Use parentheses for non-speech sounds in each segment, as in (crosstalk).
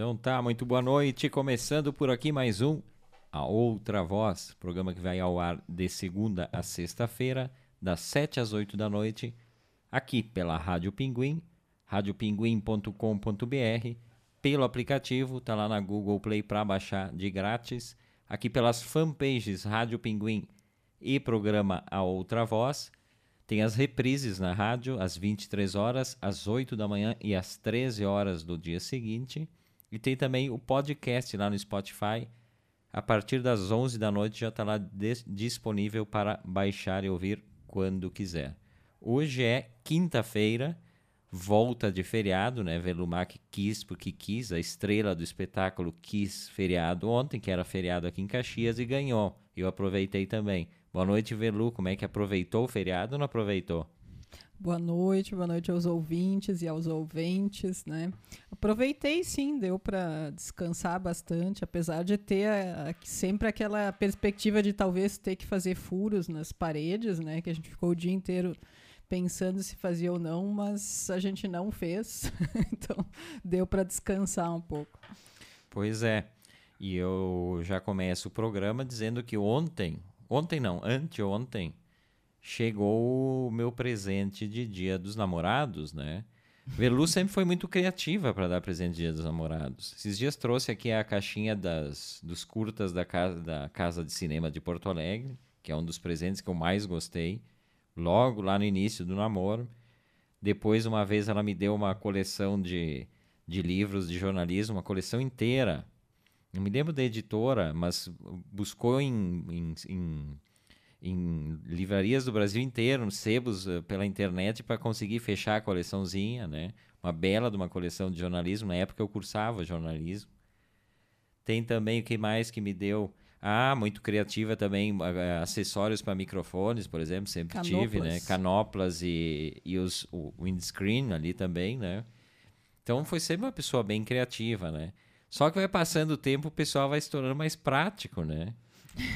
Então tá, muito boa noite. Começando por aqui mais um A Outra Voz, programa que vai ao ar de segunda a sexta-feira, das 7 às 8 da noite, aqui pela Rádio Pinguim, radiopinguim.com.br, pelo aplicativo, tá lá na Google Play para baixar de grátis, aqui pelas fanpages Rádio Pinguim e programa A Outra Voz. Tem as reprises na rádio às 23 horas, às 8 da manhã e às 13 horas do dia seguinte. E tem também o podcast lá no Spotify. A partir das 11 da noite já está lá disponível para baixar e ouvir quando quiser. Hoje é quinta-feira, volta de feriado, né? Velumac quis porque quis, a estrela do espetáculo quis feriado ontem, que era feriado aqui em Caxias, e ganhou. Eu aproveitei também. Boa noite, Velu. Como é que aproveitou o feriado ou não aproveitou? Boa noite, boa noite aos ouvintes e aos ouventes, né? Aproveitei sim, deu para descansar bastante, apesar de ter a, a, sempre aquela perspectiva de talvez ter que fazer furos nas paredes, né? Que a gente ficou o dia inteiro pensando se fazia ou não, mas a gente não fez, (laughs) então deu para descansar um pouco. Pois é, e eu já começo o programa dizendo que ontem, ontem não, anteontem, chegou o meu presente de Dia dos Namorados, né? Velu sempre foi muito criativa para dar presente de Dia dos Namorados. Esses dias trouxe aqui a caixinha das, dos curtas da casa, da casa de Cinema de Porto Alegre, que é um dos presentes que eu mais gostei, logo lá no início do namoro. Depois, uma vez, ela me deu uma coleção de, de livros de jornalismo, uma coleção inteira. Não me lembro da editora, mas buscou em, em, em em livrarias do Brasil inteiro, sebos uh, pela internet para conseguir fechar a coleçãozinha, né? Uma bela de uma coleção de jornalismo. Na época eu cursava jornalismo. Tem também o que mais que me deu? Ah, muito criativa também, acessórios para microfones, por exemplo, sempre Canoplas. tive, né? Canoplas e, e os, o windscreen ali também, né? Então foi sempre uma pessoa bem criativa, né? Só que vai passando o tempo, o pessoal vai se tornando mais prático, né?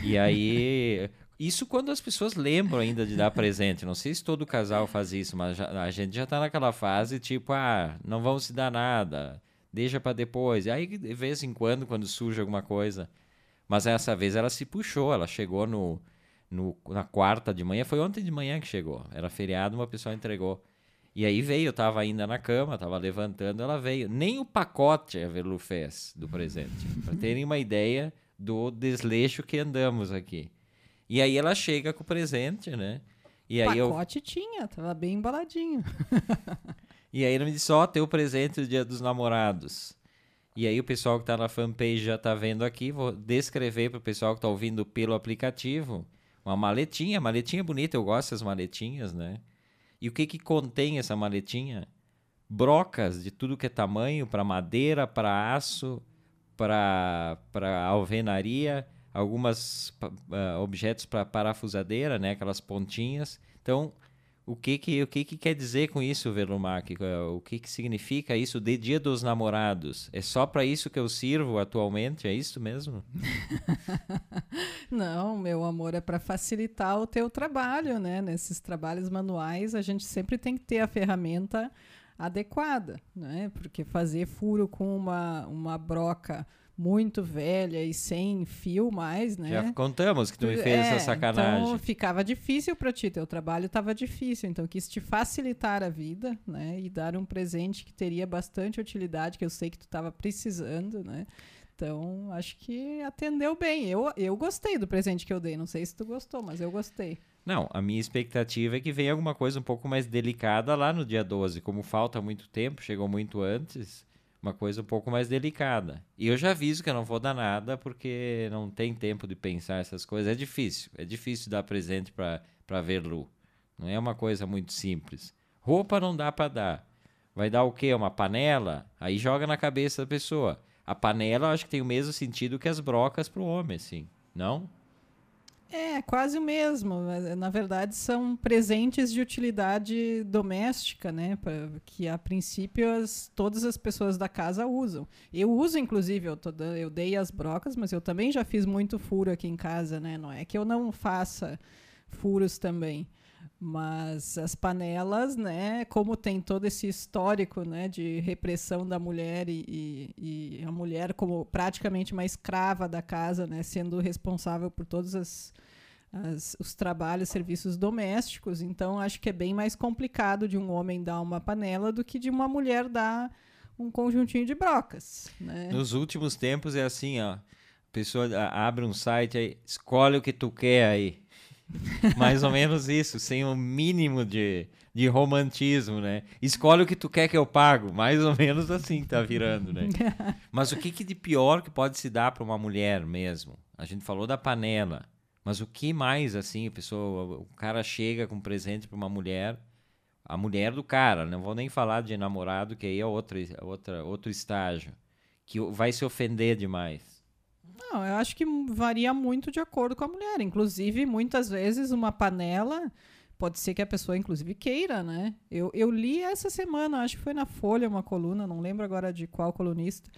E aí (laughs) Isso quando as pessoas lembram ainda de dar presente. Não sei se todo casal faz isso, mas já, a gente já tá naquela fase tipo, ah, não vamos se dar nada, deixa para depois. E aí, de vez em quando, quando surge alguma coisa. Mas essa vez ela se puxou, ela chegou no, no, na quarta de manhã, foi ontem de manhã que chegou. Era feriado, uma pessoa entregou. E aí veio, eu tava ainda na cama, tava levantando, ela veio. Nem o pacote a Velu fez do presente. para terem uma ideia do desleixo que andamos aqui. E aí ela chega com o presente, né? E aí pacote eu... tinha, tava bem embaladinho. (laughs) e aí ele me disse, ó, oh, teu presente do dia dos namorados. E aí o pessoal que tá na fanpage já tá vendo aqui, vou descrever pro pessoal que tá ouvindo pelo aplicativo. Uma maletinha, maletinha bonita, eu gosto dessas maletinhas, né? E o que que contém essa maletinha? Brocas de tudo que é tamanho, para madeira, para aço, para alvenaria algumas uh, objetos para parafusadeira, né, aquelas pontinhas. Então, o que que o que que quer dizer com isso, Velumac? O que que significa isso de Dia dos Namorados? É só para isso que eu sirvo atualmente? É isso mesmo? (laughs) Não, meu amor, é para facilitar o teu trabalho, né? Nesses trabalhos manuais, a gente sempre tem que ter a ferramenta adequada, né? Porque fazer furo com uma uma broca muito velha e sem fio mais, né? Já contamos que tu me fez é, essa sacanagem. Então ficava difícil para ti, teu trabalho estava difícil, então quis te facilitar a vida, né? E dar um presente que teria bastante utilidade, que eu sei que tu estava precisando, né? Então, acho que atendeu bem. Eu, eu gostei do presente que eu dei. Não sei se tu gostou, mas eu gostei. Não, a minha expectativa é que venha alguma coisa um pouco mais delicada lá no dia 12. Como falta muito tempo, chegou muito antes, uma coisa um pouco mais delicada. E eu já aviso que eu não vou dar nada porque não tem tempo de pensar essas coisas. É difícil, é difícil dar presente para ver Lu. Não é uma coisa muito simples. Roupa não dá para dar. Vai dar o quê? Uma panela? Aí joga na cabeça da pessoa. A panela eu acho que tem o mesmo sentido que as brocas para o homem, assim. Não? É, quase o mesmo. Na verdade, são presentes de utilidade doméstica, né? Que a princípio as, todas as pessoas da casa usam. Eu uso, inclusive, eu, tô, eu dei as brocas, mas eu também já fiz muito furo aqui em casa, né? Não é que eu não faça furos também. Mas as panelas, né, como tem todo esse histórico né, de repressão da mulher e, e, e a mulher como praticamente uma escrava da casa, né, sendo responsável por todos as, as, os trabalhos, serviços domésticos, então acho que é bem mais complicado de um homem dar uma panela do que de uma mulher dar um conjuntinho de brocas. Né? Nos últimos tempos é assim, ó. A pessoa abre um site aí, escolhe o que tu quer aí. (laughs) Mais ou menos isso, sem o um mínimo de, de romantismo, né? Escolhe o que tu quer que eu pago. Mais ou menos assim tá virando, né? (laughs) Mas o que, que de pior que pode se dar para uma mulher mesmo? A gente falou da panela. Mas o que mais, assim, a pessoa, o cara chega com um presente para uma mulher, a mulher do cara, não vou nem falar de namorado, que aí é outra, outra, outro estágio, que vai se ofender demais. Não, eu acho que varia muito de acordo com a mulher. Inclusive, muitas vezes, uma panela pode ser que a pessoa, inclusive, queira, né? Eu, eu li essa semana, acho que foi na Folha, uma coluna, não lembro agora de qual colunista,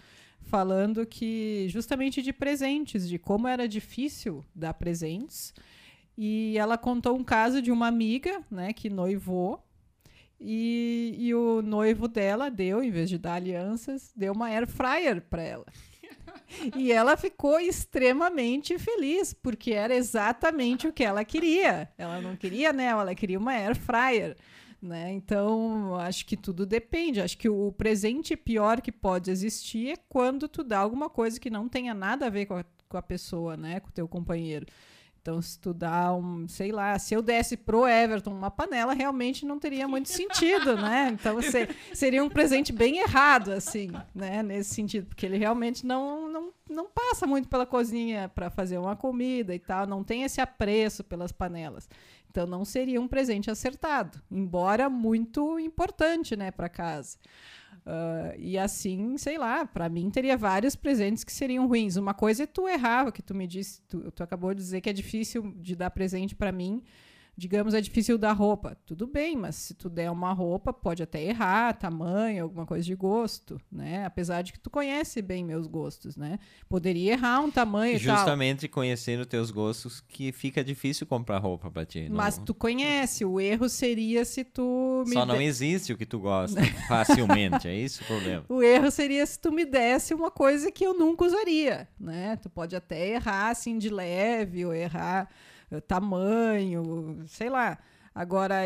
falando que justamente de presentes, de como era difícil dar presentes. E ela contou um caso de uma amiga, né, que noivou. E, e o noivo dela deu, em vez de dar alianças, deu uma air fryer para ela e ela ficou extremamente feliz, porque era exatamente o que ela queria. Ela não queria anel, ela queria uma air fryer. Né? Então, acho que tudo depende. Acho que o presente pior que pode existir é quando tu dá alguma coisa que não tenha nada a ver com a, com a pessoa, né? com o teu companheiro. Então, se tu dá um, sei lá, se eu desse pro Everton uma panela, realmente não teria muito sentido, né? Então, se, seria um presente bem errado, assim, né? Nesse sentido, porque ele realmente não, não, não passa muito pela cozinha para fazer uma comida e tal, não tem esse apreço pelas panelas. Então, não seria um presente acertado, embora muito importante, né, para casa. Uh, e assim, sei lá, para mim teria vários presentes que seriam ruins. Uma coisa é tu errar, que tu me disse, tu, tu acabou de dizer que é difícil de dar presente para mim digamos, é difícil dar roupa. Tudo bem, mas se tu der uma roupa, pode até errar, tamanho, alguma coisa de gosto, né? Apesar de que tu conhece bem meus gostos, né? Poderia errar um tamanho Justamente e tal. conhecendo teus gostos que fica difícil comprar roupa para ti. Mas tu conhece, o erro seria se tu Só não de... existe o que tu gosta (laughs) facilmente, é isso o problema. O erro seria se tu me desse uma coisa que eu nunca usaria, né? Tu pode até errar assim de leve ou errar tamanho, sei lá. Agora,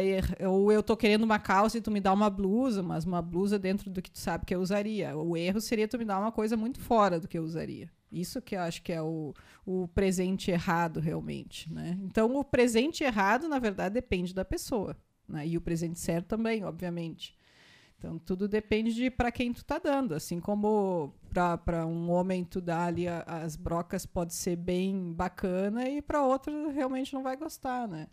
ou eu tô querendo uma calça e tu me dá uma blusa, mas uma blusa dentro do que tu sabe que eu usaria. O erro seria tu me dar uma coisa muito fora do que eu usaria. Isso que eu acho que é o, o presente errado, realmente. Né? Então, o presente errado, na verdade, depende da pessoa. Né? E o presente certo também, obviamente. Então, tudo depende de para quem tu tá dando. Assim como para um homem tu dar ali a, as brocas pode ser bem bacana e para outro realmente não vai gostar, né?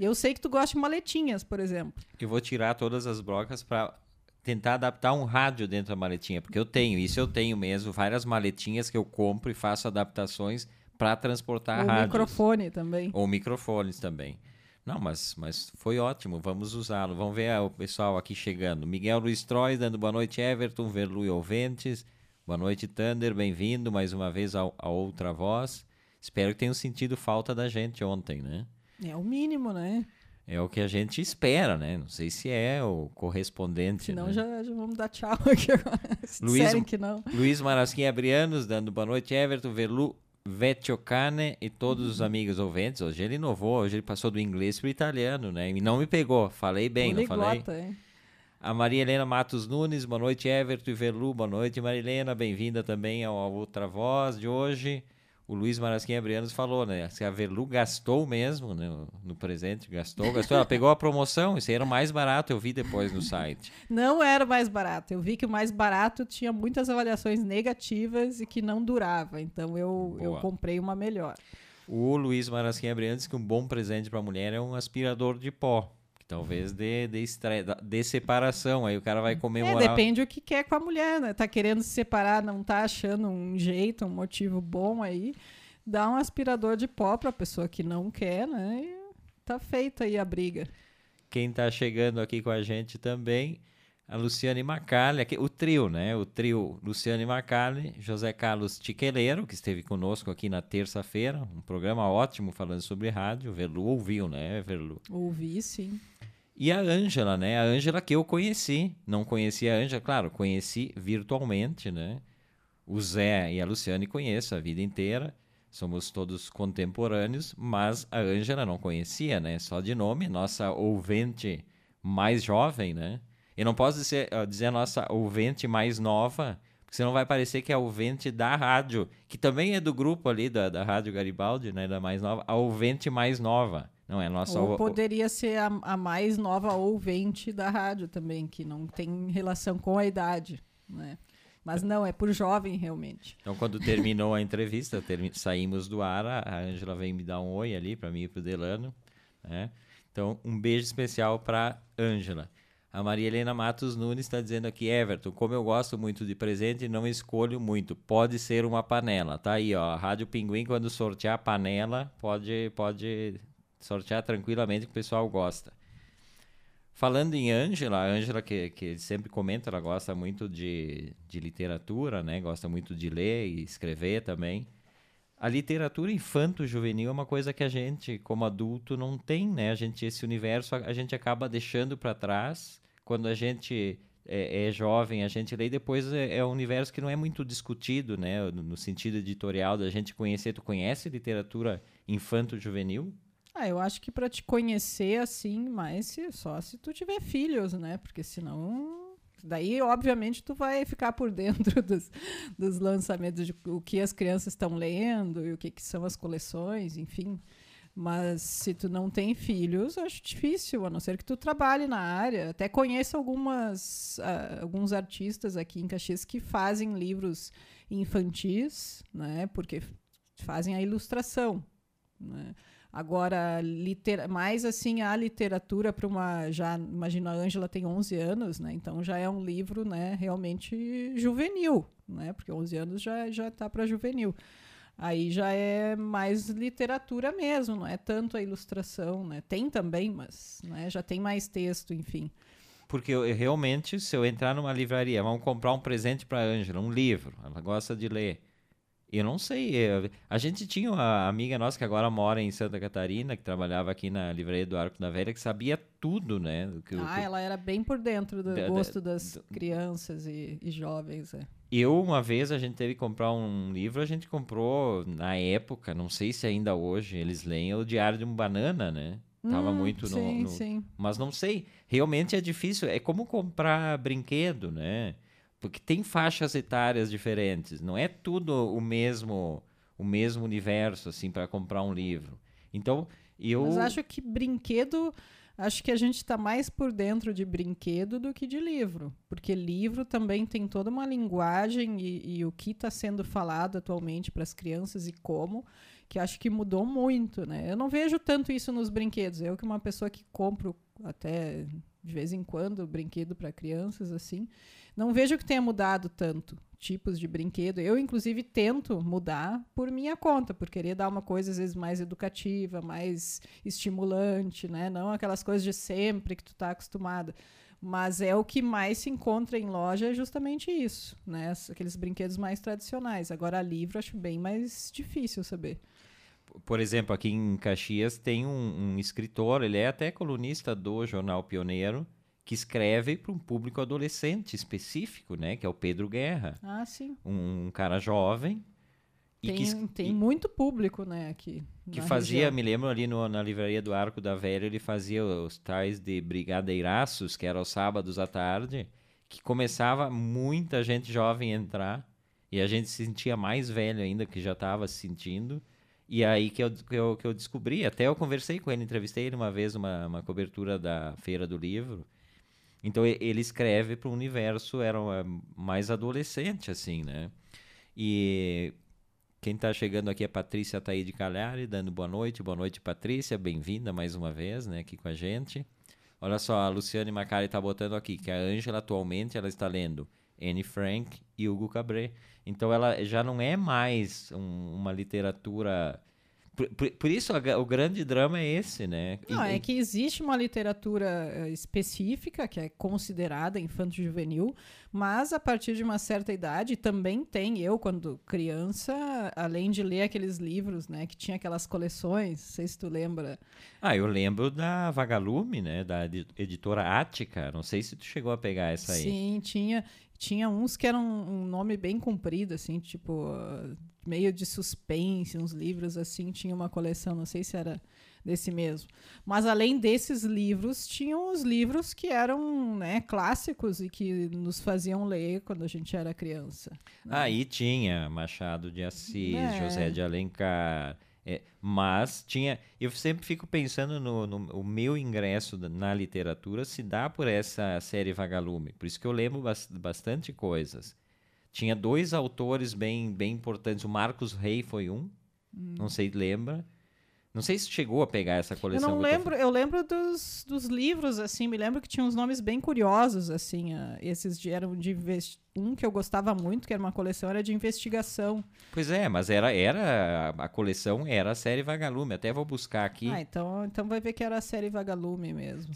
Eu sei que tu gosta de maletinhas, por exemplo. Eu vou tirar todas as brocas para tentar adaptar um rádio dentro da maletinha, porque eu tenho, isso eu tenho mesmo, várias maletinhas que eu compro e faço adaptações para transportar Ou rádios. microfone também. Ou microfones também. Não, mas, mas foi ótimo, vamos usá-lo. Vamos ver o pessoal aqui chegando. Miguel Luiz Trois dando boa noite, Everton, Verlu e Ouventes. Boa noite, Thunder, bem-vindo mais uma vez ao, a Outra Voz. Espero que tenham sentido falta da gente ontem, né? É o mínimo, né? É o que a gente espera, né? Não sei se é o correspondente. Senão né? já, já vamos dar tchau (laughs) aqui agora. Luiz, que não. Luiz Marasquim Abrianos dando boa noite, Everton, Verlu Vecchiocane e todos os amigos ouvintes. Hoje ele inovou, hoje ele passou do inglês para o italiano, né? E não me pegou. Falei bem, não falei? Hein? A Maria Helena Matos Nunes, boa noite, Everton e Verlu, boa noite, Maria Helena, bem-vinda também ao Outra Voz de hoje o Luiz Marasquim Abrianos falou, né? Se a Verlu gastou mesmo né, no presente, gastou, gastou. Ela pegou a promoção, isso aí era o mais barato, eu vi depois no site. (laughs) Não era o mais barato. Eu vi que o mais barato tinha muitas avaliações negativas e que não durava. Então eu, eu comprei uma melhor. O Luiz Marasquim Abrianos disse que um bom presente para a mulher é um aspirador de pó. Talvez dê, dê, estre... dê separação, aí o cara vai comemorar. É, depende o que quer com a mulher, né? Tá querendo se separar, não tá achando um jeito, um motivo bom aí. Dá um aspirador de pó pra pessoa que não quer, né? E tá feita aí a briga. Quem tá chegando aqui com a gente também, a Luciane Macalli, o trio, né? O trio Luciane Macalli, José Carlos Tiqueleiro, que esteve conosco aqui na terça-feira, um programa ótimo falando sobre rádio. Verlu ouviu, né, Verlu? Ouvi, sim. E a Ângela, né? A Ângela que eu conheci. Não conhecia a Ângela, claro, conheci virtualmente, né? O Zé e a Luciane conheço a vida inteira. Somos todos contemporâneos, mas a Ângela não conhecia, né? Só de nome, nossa ouvinte mais jovem, né? Eu não posso dizer, dizer a nossa ouvinte mais nova, porque senão vai parecer que é a ouvinte da rádio, que também é do grupo ali da, da Rádio Garibaldi, né, da mais nova, a ouvinte mais nova. Não é a nossa Ou poderia ser a, a mais nova ouvinte da rádio também, que não tem relação com a idade, né? Mas não, é por jovem realmente. Então, quando terminou a entrevista, termi saímos do ar, a Ângela veio me dar um oi ali para mim e para o Delano. Né? Então, um beijo especial para Ângela. A Maria Helena Matos Nunes está dizendo aqui, Everton, como eu gosto muito de presente, não escolho muito. Pode ser uma panela. Tá aí, ó. Rádio Pinguim, quando sortear a panela, pode, pode sortear tranquilamente, que o pessoal gosta. Falando em Ângela, a Ângela que, que sempre comenta, ela gosta muito de, de literatura, né? Gosta muito de ler e escrever também. A literatura infanto-juvenil é uma coisa que a gente, como adulto, não tem, né? A gente, esse universo, a gente acaba deixando para trás quando a gente é, é, jovem, a gente lê, e depois é, é, um universo que não é muito discutido, né? No, no sentido editorial da gente conhecer. Tu conhece literatura infanto-juvenil? Ah, eu acho que para te conhecer assim, mas só se tu tiver filhos, né? Porque senão daí obviamente tu vai ficar por (laughs) dentro dos, dos lançamentos de o que as crianças estão lendo e o que, que são as coleções, enfim. Mas se tu não tem filhos, acho difícil, a não ser que tu trabalhe na área. Até conheço algumas, uh, alguns artistas aqui em Caxias que fazem livros infantis, né? Porque fazem a ilustração, né? Agora, liter... mais assim, a literatura para uma. Já, imagina, a Ângela tem 11 anos, né? Então já é um livro né, realmente juvenil, né? Porque 11 anos já, já tá para juvenil. Aí já é mais literatura mesmo, não é tanto a ilustração, né? Tem também, mas né, já tem mais texto, enfim. Porque eu, realmente, se eu entrar numa livraria, vamos comprar um presente para a Ângela, um livro, ela gosta de ler. Eu não sei. A gente tinha uma amiga nossa que agora mora em Santa Catarina, que trabalhava aqui na livraria do Arco da Velha, que sabia tudo, né? Que, ah, que... ela era bem por dentro do da, gosto das da, crianças e, e jovens. É. Eu, uma vez, a gente teve que comprar um livro, a gente comprou na época, não sei se ainda hoje eles leem, o Diário de um Banana, né? Tava hum, muito no, sim, no... Sim. Mas não sei, realmente é difícil. É como comprar brinquedo, né? Porque tem faixas etárias diferentes, não é tudo o mesmo o mesmo universo assim para comprar um livro. Então, eu Mas acho que brinquedo acho que a gente está mais por dentro de brinquedo do que de livro, porque livro também tem toda uma linguagem e, e o que está sendo falado atualmente para as crianças e como, que acho que mudou muito, né? Eu não vejo tanto isso nos brinquedos. Eu que uma pessoa que compro até de vez em quando brinquedo para crianças assim, não vejo que tenha mudado tanto tipos de brinquedo. Eu, inclusive, tento mudar por minha conta, por querer dar uma coisa, às vezes, mais educativa, mais estimulante, né? Não aquelas coisas de sempre que tu está acostumada. Mas é o que mais se encontra em loja é justamente isso, né? Aqueles brinquedos mais tradicionais. Agora, livro, acho bem mais difícil saber. Por exemplo, aqui em Caxias tem um, um escritor, ele é até colunista do Jornal Pioneiro, que escreve para um público adolescente específico, né? Que é o Pedro Guerra. Ah, sim. Um, um cara jovem. Tem, que, tem e, muito público, né, aqui. Que fazia, região. me lembro ali no, na livraria do Arco da Velha, ele fazia os tais de brigadeiraços, que eram os sábados à tarde, que começava muita gente jovem a entrar, e a gente se sentia mais velho ainda, que já estava se sentindo. E aí que eu, que, eu, que eu descobri, até eu conversei com ele, entrevistei ele uma vez, uma, uma cobertura da Feira do Livro, então ele escreve para o universo, era mais adolescente, assim, né? E quem está chegando aqui é Patrícia Taíde Calhari, dando boa noite. Boa noite, Patrícia. Bem-vinda mais uma vez, né, aqui com a gente. Olha só, a Luciane Macari está botando aqui que a Ângela atualmente ela está lendo Anne Frank e Hugo Cabret. Então ela já não é mais um, uma literatura Por, por, por isso a, o grande drama é esse, né? Não, e, é que existe uma literatura eh, específica que é considerada infanto-juvenil, mas a partir de uma certa idade também tem eu quando criança, além de ler aqueles livros, né, que tinha aquelas coleções, não sei se tu lembra. Ah, eu lembro da Vagalume, né, da editora Ática. Não sei se tu chegou a pegar essa aí. Sim, tinha tinha uns que eram um nome bem comprido, assim, tipo, meio de suspense, uns livros assim. Tinha uma coleção, não sei se era desse mesmo. Mas além desses livros, tinham os livros que eram né, clássicos e que nos faziam ler quando a gente era criança. Né? Aí tinha Machado de Assis, é. José de Alencar. É, mas tinha. Eu sempre fico pensando no, no o meu ingresso na literatura se dá por essa série Vagalume. Por isso que eu lembro bastante coisas. Tinha dois autores bem, bem importantes. O Marcos Rey foi um. Hum. Não sei, lembra? Não sei se chegou a pegar essa coleção. Eu não lembro, eu, eu, lembro dos, dos livros, assim, me lembro que tinha uns nomes bem curiosos, assim, uh, esses de, eram de um que eu gostava muito, que era uma coleção, era de investigação. Pois é, mas era, era a coleção era a série Vagalume, até vou buscar aqui. Ah, então, então vai ver que era a série Vagalume mesmo.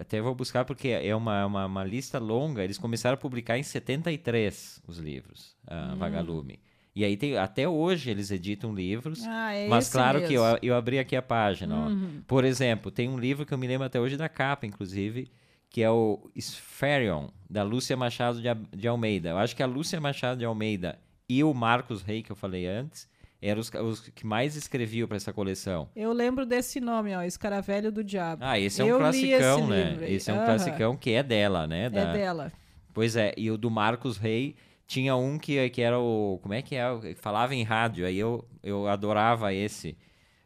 Até vou buscar porque é uma, uma, uma lista longa, eles começaram a publicar em 73 os livros, a hum. Vagalume. E aí tem, até hoje eles editam livros. Ah, é mas claro mesmo. que eu, eu abri aqui a página. Uhum. Por exemplo, tem um livro que eu me lembro até hoje da capa, inclusive, que é o Spherion, da Lúcia Machado de, de Almeida. Eu acho que a Lúcia Machado de Almeida e o Marcos Rey, que eu falei antes, eram os, os que mais escreviam para essa coleção. Eu lembro desse nome, ó, Escaravelho do Diabo. Ah, esse é um eu classicão, esse né? Esse é um uhum. classicão que é dela, né? Da... É dela. Pois é, e o do Marcos Rey tinha um que, que era o. Como é que é? Falava em rádio, aí eu, eu adorava esse.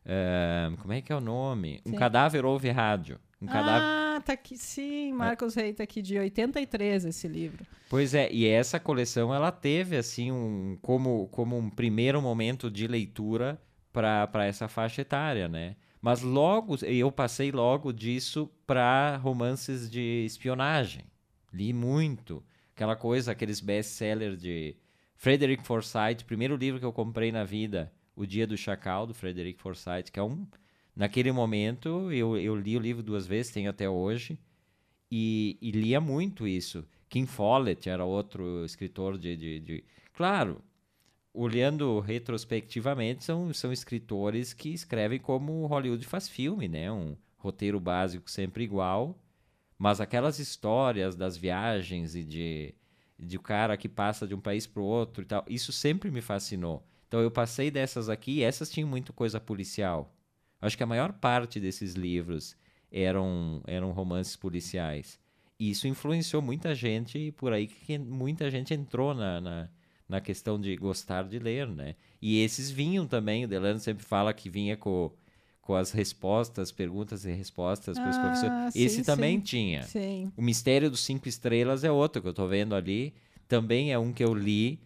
Uh, como é que é o nome? Sim. Um cadáver ouve rádio. Um cadáver... Ah, tá aqui, sim, Marcos é. Rey tá aqui de 83 esse livro. Pois é, e essa coleção ela teve assim um como como um primeiro momento de leitura para essa faixa etária, né? Mas logo eu passei logo disso para romances de espionagem. Li muito aquela coisa, aqueles best-sellers de Frederick Forsyth, primeiro livro que eu comprei na vida, O Dia do Chacal, do Frederick Forsyth, que é um... Naquele momento, eu, eu li o livro duas vezes, tenho até hoje, e, e lia muito isso. Kim Follett era outro escritor de, de, de... Claro, olhando retrospectivamente, são, são escritores que escrevem como Hollywood faz filme, né? Um roteiro básico sempre igual, mas aquelas histórias das viagens e de, de o cara que passa de um país para o outro e tal, isso sempre me fascinou. Então eu passei dessas aqui, e essas tinham muito coisa policial. Acho que a maior parte desses livros eram, eram romances policiais. E isso influenciou muita gente, por aí que muita gente entrou na, na, na, questão de gostar de ler, né? E esses vinham também, o Delano sempre fala que vinha com com as respostas, perguntas e respostas para os ah, professores. Esse sim, também sim. tinha. Sim. O Mistério dos Cinco Estrelas é outro que eu estou vendo ali. Também é um que eu li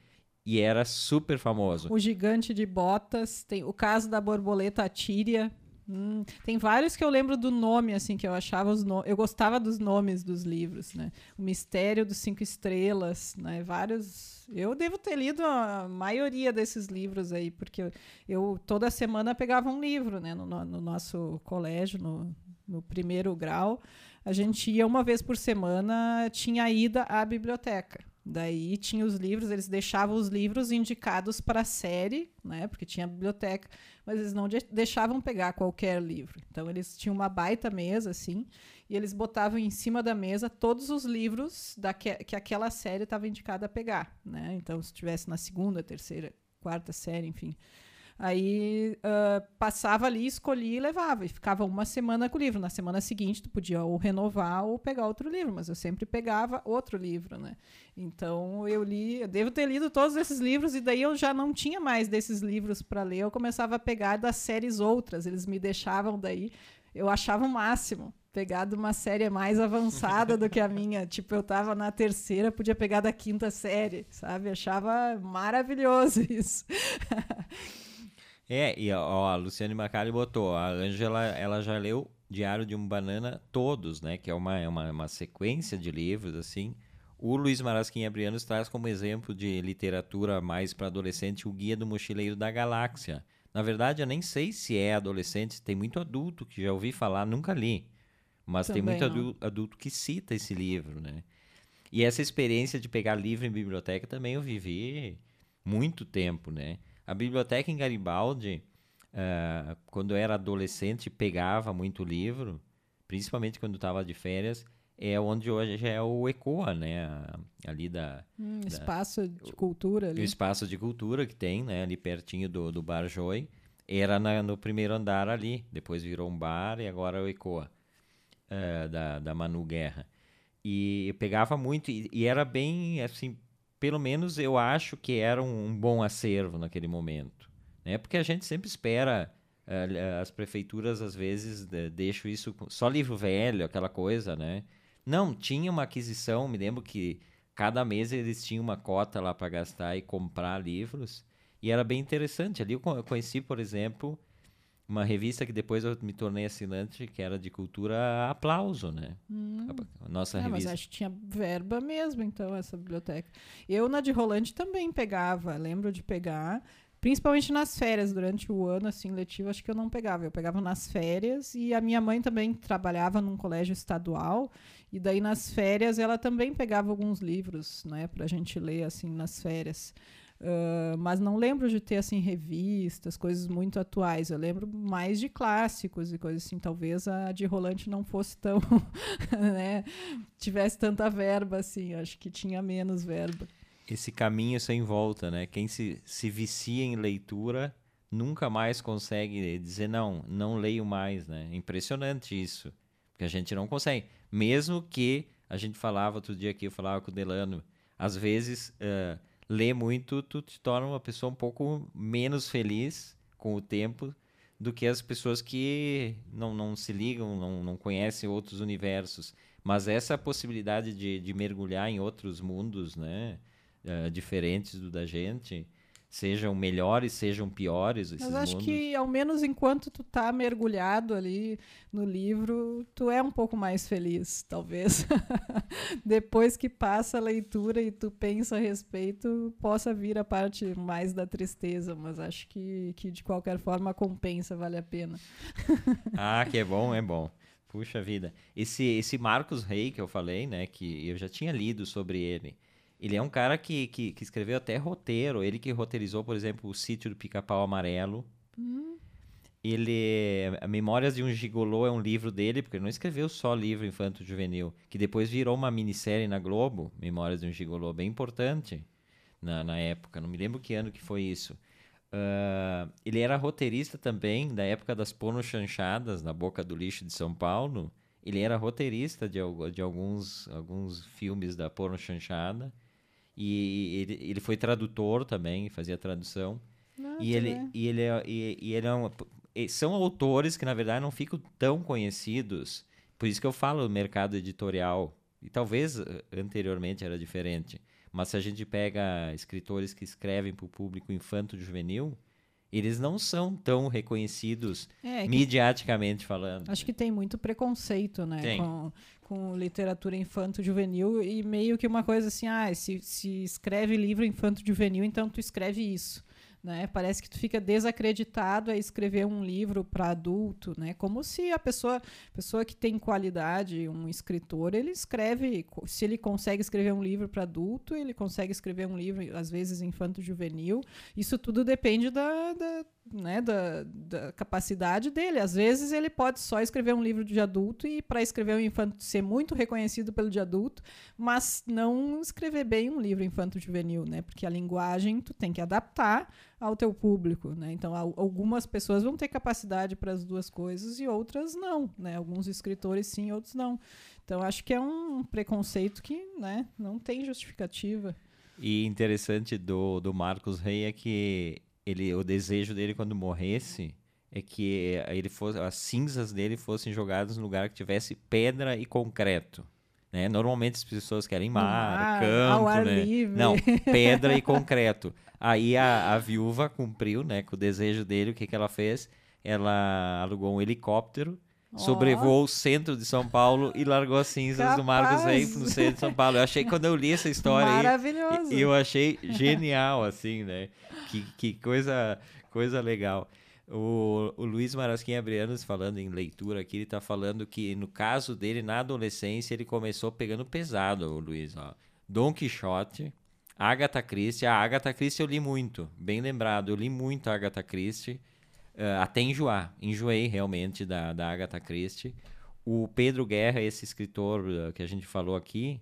e era super famoso. O Gigante de Botas, tem o caso da borboleta Tíria, Hum, tem vários que eu lembro do nome, assim, que eu achava os no... Eu gostava dos nomes dos livros, né? O Mistério dos Cinco Estrelas, né? Vários. Eu devo ter lido a maioria desses livros aí, porque eu, toda semana pegava um livro, né? No, no nosso colégio, no, no primeiro grau. A gente ia uma vez por semana, tinha ida à biblioteca. Daí tinha os livros, eles deixavam os livros indicados para a série, né? Porque tinha biblioteca, mas eles não de deixavam pegar qualquer livro. Então eles tinham uma baita mesa assim, e eles botavam em cima da mesa todos os livros da que, que aquela série estava indicada a pegar, né? Então se estivesse na segunda, terceira, quarta série, enfim, Aí uh, passava ali, escolhia e levava. E ficava uma semana com o livro. Na semana seguinte, tu podia ou renovar ou pegar outro livro, mas eu sempre pegava outro livro, né? Então eu li, eu devo ter lido todos esses livros, e daí eu já não tinha mais desses livros para ler. Eu começava a pegar das séries outras. Eles me deixavam daí. Eu achava o máximo pegar de uma série mais avançada do que a minha. (laughs) Tipo, eu tava na terceira, podia pegar da quinta série, sabe? Achava maravilhoso (laughs) isso. É, e ó, a Luciane Macali botou, a Ângela, ela já leu Diário de um Banana todos, né? Que é uma, é uma, uma sequência de livros, assim. O Luiz Marasquim Abrianos traz como exemplo de literatura mais para adolescente o Guia do Mochileiro da Galáxia, Na verdade, eu nem sei se é adolescente, tem muito adulto que já ouvi falar, nunca li. Mas Também tem muito adu- adulto que cita esse livro, né? E essa experiência de pegar livro em biblioteca também eu vivi muito tempo, né? A biblioteca em Garibaldi, ah, quando eu era adolescente, pegava muito livro, principalmente quando estava de férias, é onde hoje é o ECOA, né? Ali da, Hum, espaço de cultura o ali. espaço de cultura que tem, né? Ali pertinho do, do Bar Joy. Era na- no primeiro andar ali. Depois virou um bar e agora é o ECOA. eh, da, da Manu Guerra. E pegava muito. E, e era bem, assim... Pelo menos eu acho que era um, um bom acervo naquele momento. Né? Porque a gente sempre espera... eh, as prefeituras, às vezes, de- deixam isso... Só livro velho, aquela coisa, né? Não, tinha uma aquisição. Me lembro que cada mês eles tinham uma cota lá para gastar e comprar livros. E era bem interessante. Ali eu conheci, por exemplo, uma revista que depois eu me tornei assinante, que era de cultura Aplauso, né? A, a nossa mas revista. acho que tinha verba mesmo, então, essa biblioteca. Eu, na de Rolante, também pegava. Lembro de pegar, principalmente nas férias, durante o ano, assim, letivo, acho que eu não pegava. Eu pegava nas férias e a minha mãe também trabalhava num colégio estadual. E daí, nas férias, ela também pegava alguns livros, né, pra gente ler, assim, nas férias. Ah, mas não lembro de ter assim revistas, coisas muito atuais. Eu lembro mais de clássicos e coisas assim. Talvez a de Rolante não fosse tão, (laughs) né, tivesse tanta verba assim. Acho que tinha menos verba. Esse caminho sem volta, né? Quem se, se vicia em leitura nunca mais consegue dizer não, não leio mais, né? Impressionante isso. Porque a gente não consegue. Mesmo que a gente falava outro dia aqui, eu falava com o Delano, às vezes eh, ler muito, tu te torna uma pessoa um pouco menos feliz com o tempo do que as pessoas que não, não se ligam, não, não conhecem outros universos. Mas essa possibilidade de, de mergulhar em outros mundos, né? eh, diferentes do da gente, sejam melhores, sejam piores esses Mas acho mundos. que ao menos enquanto tu tá mergulhado ali no livro, tu é um pouco mais feliz, talvez. (laughs) Depois que passa a leitura e tu pensa a respeito, possa vir a parte mais da tristeza, mas acho que, que de qualquer forma compensa, vale a pena. (laughs) Ah, que é bom, é bom. Puxa vida. Esse, esse Marcos Rey que eu falei, né, que eu já tinha lido sobre ele. Ele é um cara que, que, que escreveu até roteiro. Ele que roteirizou, por exemplo, o Sítio do Pica-Pau Amarelo. Ele... A Memórias de um Gigolô é um livro dele, porque ele não escreveu só livro infanto-juvenil, que depois virou uma minissérie na Globo, Memórias de um Gigolô, bem importante na, na época. Não me lembro que ano que foi isso. Ah, ele era roteirista também da época das pornochanchadas na Boca do Lixo de São Paulo. Ele era roteirista de, de alguns, alguns filmes da pornochanchada. E ele, ele foi tradutor também, fazia tradução. Ah, E ele, vê. e ele, é- e, e ele é um, são autores que, na verdade, não ficam tão conhecidos. Por isso que eu falo mercado editorial. E talvez eh, anteriormente era diferente. Mas se a gente pega escritores que escrevem para o público infanto-juvenil, eles não são tão reconhecidos É, que mediaticamente falando. Acho que tem muito preconceito, né? Tem. Com, com literatura infanto-juvenil e meio que uma coisa assim, ah, se, se escreve livro infanto-juvenil, então tu escreve isso. Né? Parece que tu fica desacreditado a escrever um livro para adulto, né? Como se a pessoa, pessoa que tem qualidade, um escritor, ele escreve, se ele consegue escrever um livro para adulto, ele consegue escrever um livro, às vezes, infanto-juvenil. Isso tudo depende da, da, né, da, da capacidade dele. Às vezes ele pode só escrever um livro de adulto e para escrever um infanto ser muito reconhecido pelo de adulto, mas não escrever bem um livro infanto-juvenil, né? Porque a linguagem tu tem que adaptar ao teu público, né? Então al- algumas pessoas vão ter capacidade para as duas coisas e outras não, né? Alguns escritores sim, outros não. Então acho que é um preconceito que, né, não tem justificativa. E interessante do, do Marcos Rey é que ele, o desejo dele quando morresse é que ele fosse, as cinzas dele fossem jogadas num lugar que tivesse pedra e concreto. Né? Normalmente as pessoas querem mar, mar, campo, ao ar né? livre. Não, (laughs) pedra e concreto. Aí a, a viúva cumpriu, né, com o desejo dele, o que, que ela fez? Ela alugou um helicóptero sobrevoou o centro de São Paulo e largou as cinzas Capaz. do Marcos Rey no centro de São Paulo. Eu achei quando eu li essa história Maravilhoso. aí, eu achei genial, assim, né? Que, que coisa, coisa legal. O, o Luiz Marasquim Abrianos, falando em leitura aqui, ele está falando que no caso dele, na adolescência, ele começou pegando pesado, o Luiz. Ó. Dom Quixote, Agatha Christie. A Agatha Christie eu li muito, bem lembrado. Eu li muito a Agatha Christie, uh, até enjoar. Enjoei realmente da, da Agatha Christie. O Pedro Guerra, esse escritor uh, que a gente falou aqui,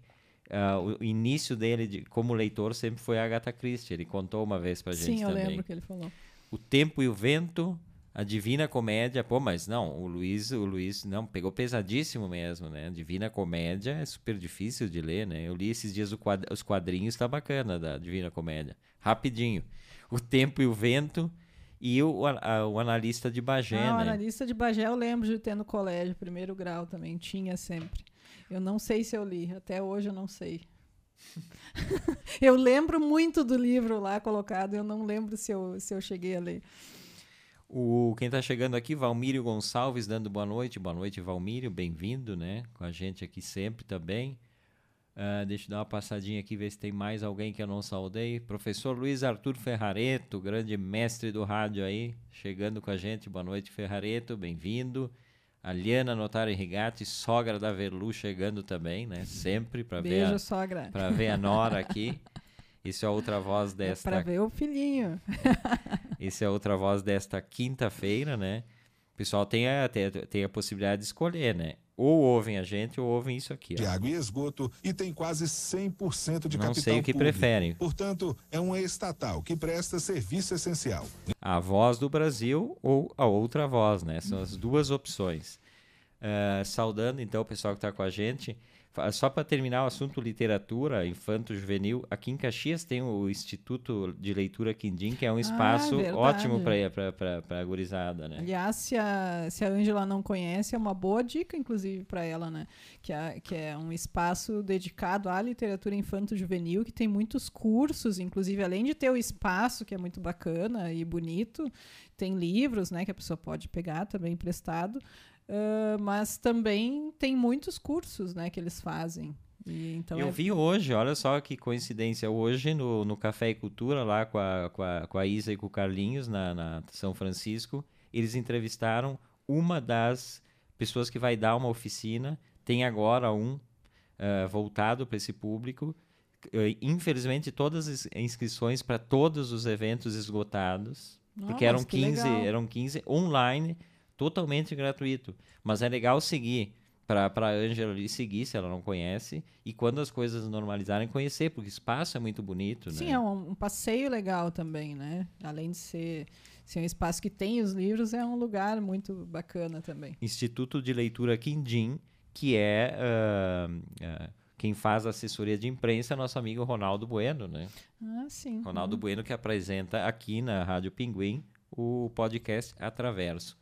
uh, o início dele de, como leitor sempre foi a Agatha Christie. Ele contou uma vez pra gente Sim, eu também. lembro que ele falou. O Tempo e o Vento, a Divina Comédia, pô, mas não, o Luiz, o Luiz, não, pegou pesadíssimo mesmo, né? Divina Comédia é super difícil de ler, né? Eu li esses dias quad os quadrinhos, tá bacana da Divina Comédia. Rapidinho. O Tempo e o Vento e o, a, o Analista de Bagé, ah, né? O Analista de Bagé eu lembro de ter no colégio, primeiro grau também, tinha sempre. Eu não sei se eu li, até hoje eu não sei. (laughs) eu lembro muito do livro lá colocado, eu não lembro se eu, se eu cheguei a ler. O, quem está chegando aqui, Valmírio Gonçalves, dando boa noite. Boa noite, Valmírio, bem-vindo, né? Com a gente aqui sempre também. Uh, deixa eu dar uma passadinha aqui, ver se tem mais alguém que eu não saudei. Professor Luiz Arthur Ferrareto, grande mestre do rádio aí, chegando com a gente. Boa noite, Ferrareto, bem-vindo. A Liana Notari Rigatti, sogra da Verlu, chegando também, né? Sempre para ver, a, sogra. Pra ver a Nora aqui. (laughs) Isso é outra voz desta. É para ver o filhinho. Isso é outra voz desta quinta-feira, né? O pessoal tem a, tem, tem a possibilidade de escolher, né? Ou ouvem a gente ou ouvem isso aqui. De água e esgoto e tem quase 100% de Não capital sei o que público. preferem. Portanto, é uma estatal que presta serviço essencial. A voz do Brasil ou a outra voz, né? São as duas opções. Uh, saudando então o pessoal que está com a gente. Só para terminar o assunto literatura infanto-juvenil, aqui em Caxias tem o Instituto de Leitura Quindim, que é um espaço ah, ótimo para a gurizada, né? Aliás, se a, se a Ângela não conhece, é uma boa dica, inclusive, para ela, né? Que é, que é um espaço dedicado à literatura infanto-juvenil, que tem muitos cursos, inclusive, além de ter o espaço, que é muito bacana e bonito, tem livros, né, que a pessoa pode pegar também emprestado, Uh, mas também tem muitos cursos né, que eles fazem. E, então Eu é... vi hoje, olha só que coincidência, hoje no, no Café e Cultura, lá com a, com a, com a Isa e com o Carlinhos, na, na São Francisco, eles entrevistaram uma das pessoas que vai dar uma oficina. Tem agora um uh, voltado para esse público. Uh, infelizmente, todas as inscrições para todos os eventos esgotados. Não, porque eram mas que 15, legal. eram 15 online totalmente gratuito. Mas é legal seguir para a Ângela ali seguir, se ela não conhece, e quando as coisas normalizarem, conhecer, porque o espaço é muito bonito, Sim, né? é um, um passeio legal também, né? Além de ser, ser um espaço que tem os livros, é um lugar muito bacana também. Instituto de Leitura Quindim, que é uh, uh, quem faz a assessoria de imprensa, é nosso amigo Ronaldo Bueno, né? Ah, sim. Ronaldo Uhum. Bueno que apresenta aqui na Rádio Pinguim o podcast Atraverso.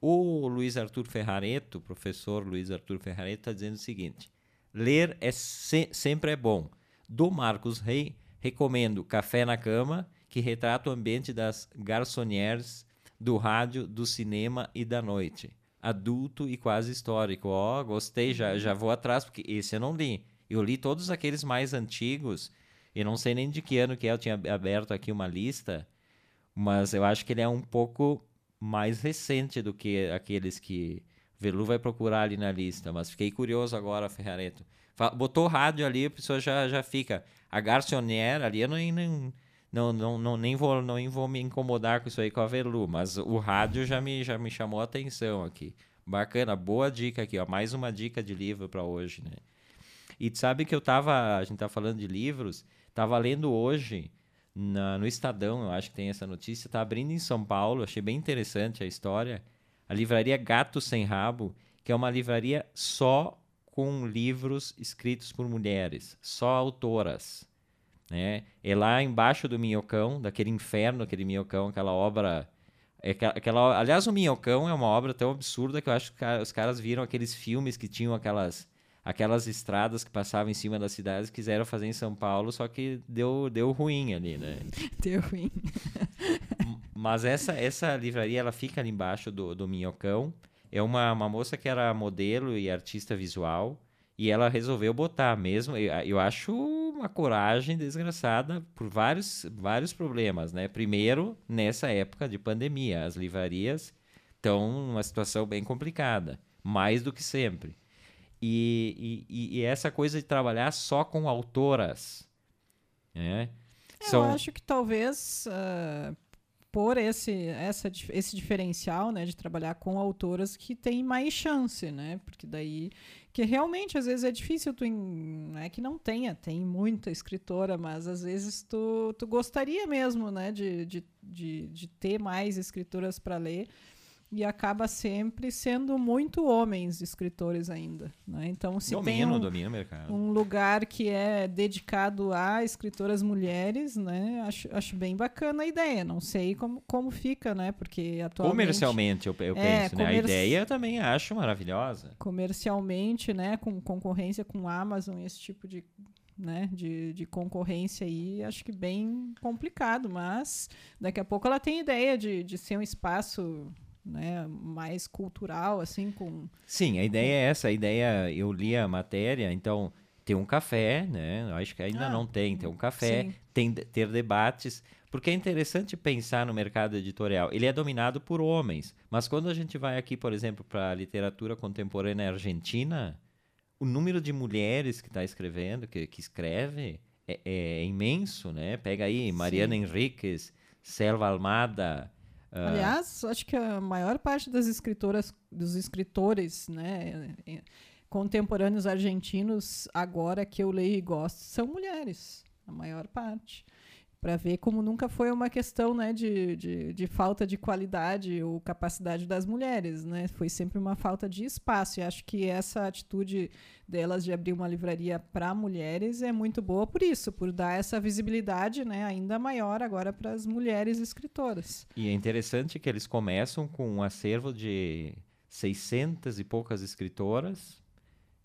O Luiz Arthur Ferrareto, o professor Luiz Arthur Ferrareto, está dizendo o seguinte: ler é se sempre é bom. Do Marcos Rey, recomendo Café na Cama, que retrata o ambiente das garçonnières do rádio, do cinema e da noite. Adulto e quase histórico. Ó, oh, gostei, já, já vou atrás, porque esse eu não li. Eu li todos aqueles mais antigos, e não sei nem de que ano que é, eu tinha aberto aqui uma lista, mas eu acho que ele é um pouco mais recente do que aqueles que Velu vai procurar ali na lista, mas fiquei curioso agora, Ferrareto. Botou rádio ali, a pessoa já, já fica. A garçonnière ali, eu nem, nem, não, não, não, nem, vou, nem vou me incomodar com isso aí com a Velu, mas o rádio já me, já me chamou a atenção aqui. Bacana, boa dica aqui, ó. Mais uma dica de livro para hoje, né? E sabe que eu tava, a gente tá falando de livros, tava lendo hoje na, no Estadão, eu acho que tem essa notícia, está abrindo em São Paulo, achei bem interessante a história, a livraria Gato Sem Rabo, que é uma livraria só com livros escritos por mulheres, só autoras. Né? É lá embaixo do Minhocão, daquele inferno, aquele Minhocão, aquela obra... É aquela, aliás, o Minhocão é uma obra tão absurda que eu acho que os caras viram aqueles filmes que tinham aquelas aquelas estradas que passavam em cima das cidades quiseram fazer em São Paulo, só que deu, deu ruim ali, né? (laughs) Deu ruim. Mas essa, essa livraria, ela fica ali embaixo do, do Minhocão É uma, uma moça que era modelo e artista visual. E ela resolveu botar mesmo. Eu, eu acho uma coragem desgraçada por vários, vários problemas, né? Primeiro, nessa época de pandemia, as livrarias estão numa situação bem complicada, mais do que sempre. E, e, e essa coisa de trabalhar só com autoras, né? Eu acho que talvez uh, por esse, essa, esse diferencial, né, de trabalhar com autoras que tem mais chance, né, porque daí que realmente às vezes é difícil tu não é que não tenha tem muita escritora mas às vezes tu, tu gostaria mesmo né de, de, de, de ter mais escritoras para ler e acaba sempre sendo muito homens escritores ainda. Né? Então, se domino, tem um, um, lugar que é dedicado a escritoras mulheres, né? acho, acho bem bacana a ideia. Não sei como, como fica, né? Porque atualmente... Comercialmente, eu, eu é, penso. Né? A ideia eu também acho maravilhosa. Comercialmente, né? com concorrência com Amazon, esse tipo de, né, de, de concorrência aí, acho que bem complicado, mas daqui a pouco ela tem ideia de, de ser um espaço né, mais cultural, assim, com... Sim, a ideia é essa, a ideia, eu li a matéria, então tem um café, né, acho que ainda ah, não tem, tem um café, tem ter debates, porque é interessante pensar no mercado editorial, ele é dominado por homens, mas quando a gente vai aqui, por exemplo, para a literatura contemporânea argentina, o número de mulheres que está escrevendo, que, que escreve, é, é, imenso, né, pega aí Mariana Sim. Henriquez, Selva Almada. Aliás, acho que a maior parte das escritoras, dos escritores, né, contemporâneos argentinos, agora que eu leio e gosto, são mulheres. A maior parte para ver como nunca foi uma questão né, de, de, de, falta de qualidade ou capacidade das mulheres, né? Foi sempre uma falta de espaço. E acho que essa atitude delas de abrir uma livraria para mulheres é muito boa por isso, por dar essa visibilidade né, ainda maior agora para as mulheres escritoras. E é interessante que eles começam com um acervo de 600 e poucas escritoras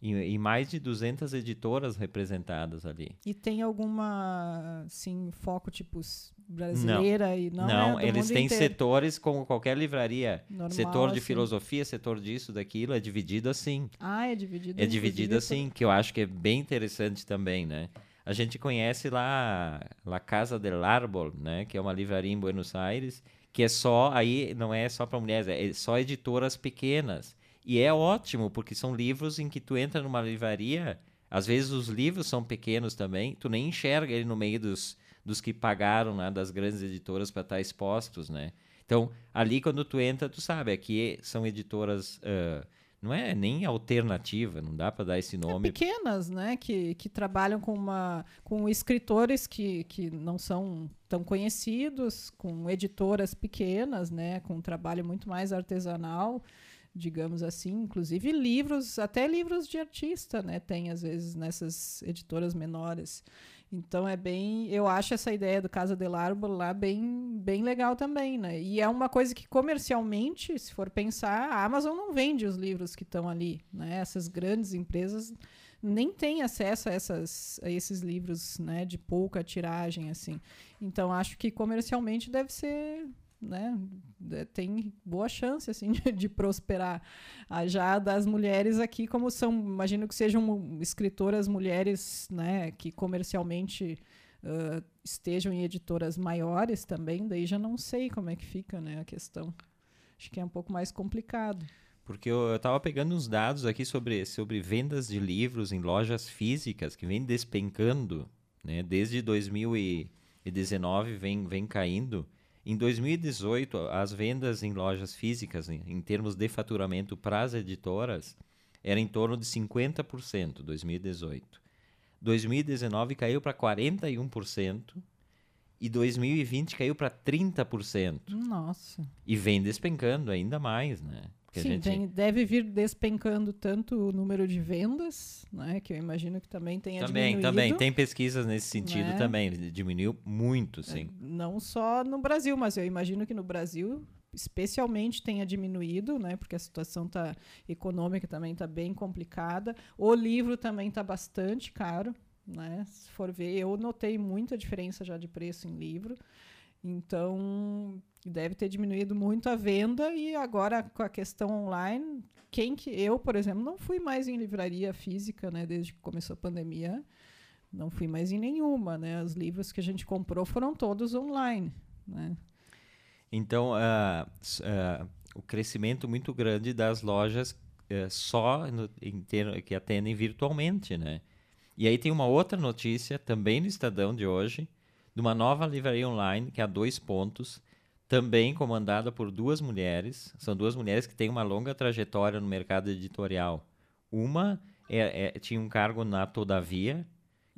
e, e, mais de 200 editoras representadas ali. E tem alguma, assim, foco tipo brasileira não, e não? Não, é eles têm inteiro. setores como qualquer livraria. Normal, setor de assim. filosofia, setor disso, daquilo, é dividido assim. Ah, é dividido. É dividido assim, que eu acho que é bem interessante também, né? A gente conhece lá a Casa del Árbol, né, que é uma livraria em Buenos Aires, que é só aí não é só para mulheres, é só editoras pequenas e é ótimo, porque são livros em que tu entra numa livraria, às vezes os livros são pequenos também, tu nem enxerga ele no meio dos, dos que pagaram, né, das grandes editoras para estar expostos, né? Então, ali quando tu entra, tu sabe, aqui são editoras... Uh, não é nem alternativa, não dá para dar esse nome. É pequenas, né? Que, que trabalham com, uma, com escritores que, que não são tão conhecidos, com editoras pequenas, né? Com um trabalho muito mais artesanal digamos assim, inclusive livros, até livros de artista, né, tem às vezes nessas editoras menores. Então é bem, eu acho essa ideia do Casa del Árbol lá bem, bem legal também, né? E é uma coisa que comercialmente, se for pensar, a Amazon não vende os livros que estão ali, né? Essas grandes empresas nem têm acesso a, essas, a esses livros, né, de pouca tiragem assim. Então acho que comercialmente deve ser né, é, tem boa chance assim (laughs) de, prosperar. Ah, já das mulheres aqui, como são, imagino que sejam escritoras mulheres, né, que comercialmente uh, estejam em editoras maiores também, daí já não sei como é que fica, né, a questão. Acho que é um pouco mais complicado. Porque eu estava pegando uns dados aqui sobre, sobre vendas de livros em lojas físicas que vem despencando, né? Desde 2019 vem, vem caindo. Em 2018, as vendas em lojas físicas, em, em termos de faturamento para as editoras, era em torno de 50%, 2018. 2019 caiu para 41% e 2020 caiu para 30%. Nossa. E vem despencando ainda mais, né? Sim, gente... tem, deve vir despencando tanto o número de vendas, né, que eu imagino que também tenha também, diminuído. Também, tem pesquisas nesse sentido né? também, diminuiu muito, sim. É, não só no Brasil, mas eu imagino que no Brasil especialmente tenha diminuído, né, porque a situação tá econômica também está bem complicada. O livro também está bastante caro, né? Se for ver, eu notei muita diferença já de preço em livro. Então, deve ter diminuído muito a venda e agora com a questão online, quem que eu, por exemplo, não fui mais em livraria física, né, desde que começou a pandemia. Não fui mais em nenhuma, né? Os livros que a gente comprou foram todos online, né? Então, uh, uh, o crescimento muito grande das lojas uh, só no, ter, que atendem virtualmente, né? E aí tem uma outra notícia, também no Estadão de hoje, de uma nova livraria online, que é a Dois Pontos, também comandada por duas mulheres. São duas mulheres que têm uma longa trajetória no mercado editorial. Uma é, é, tinha um cargo na Todavia,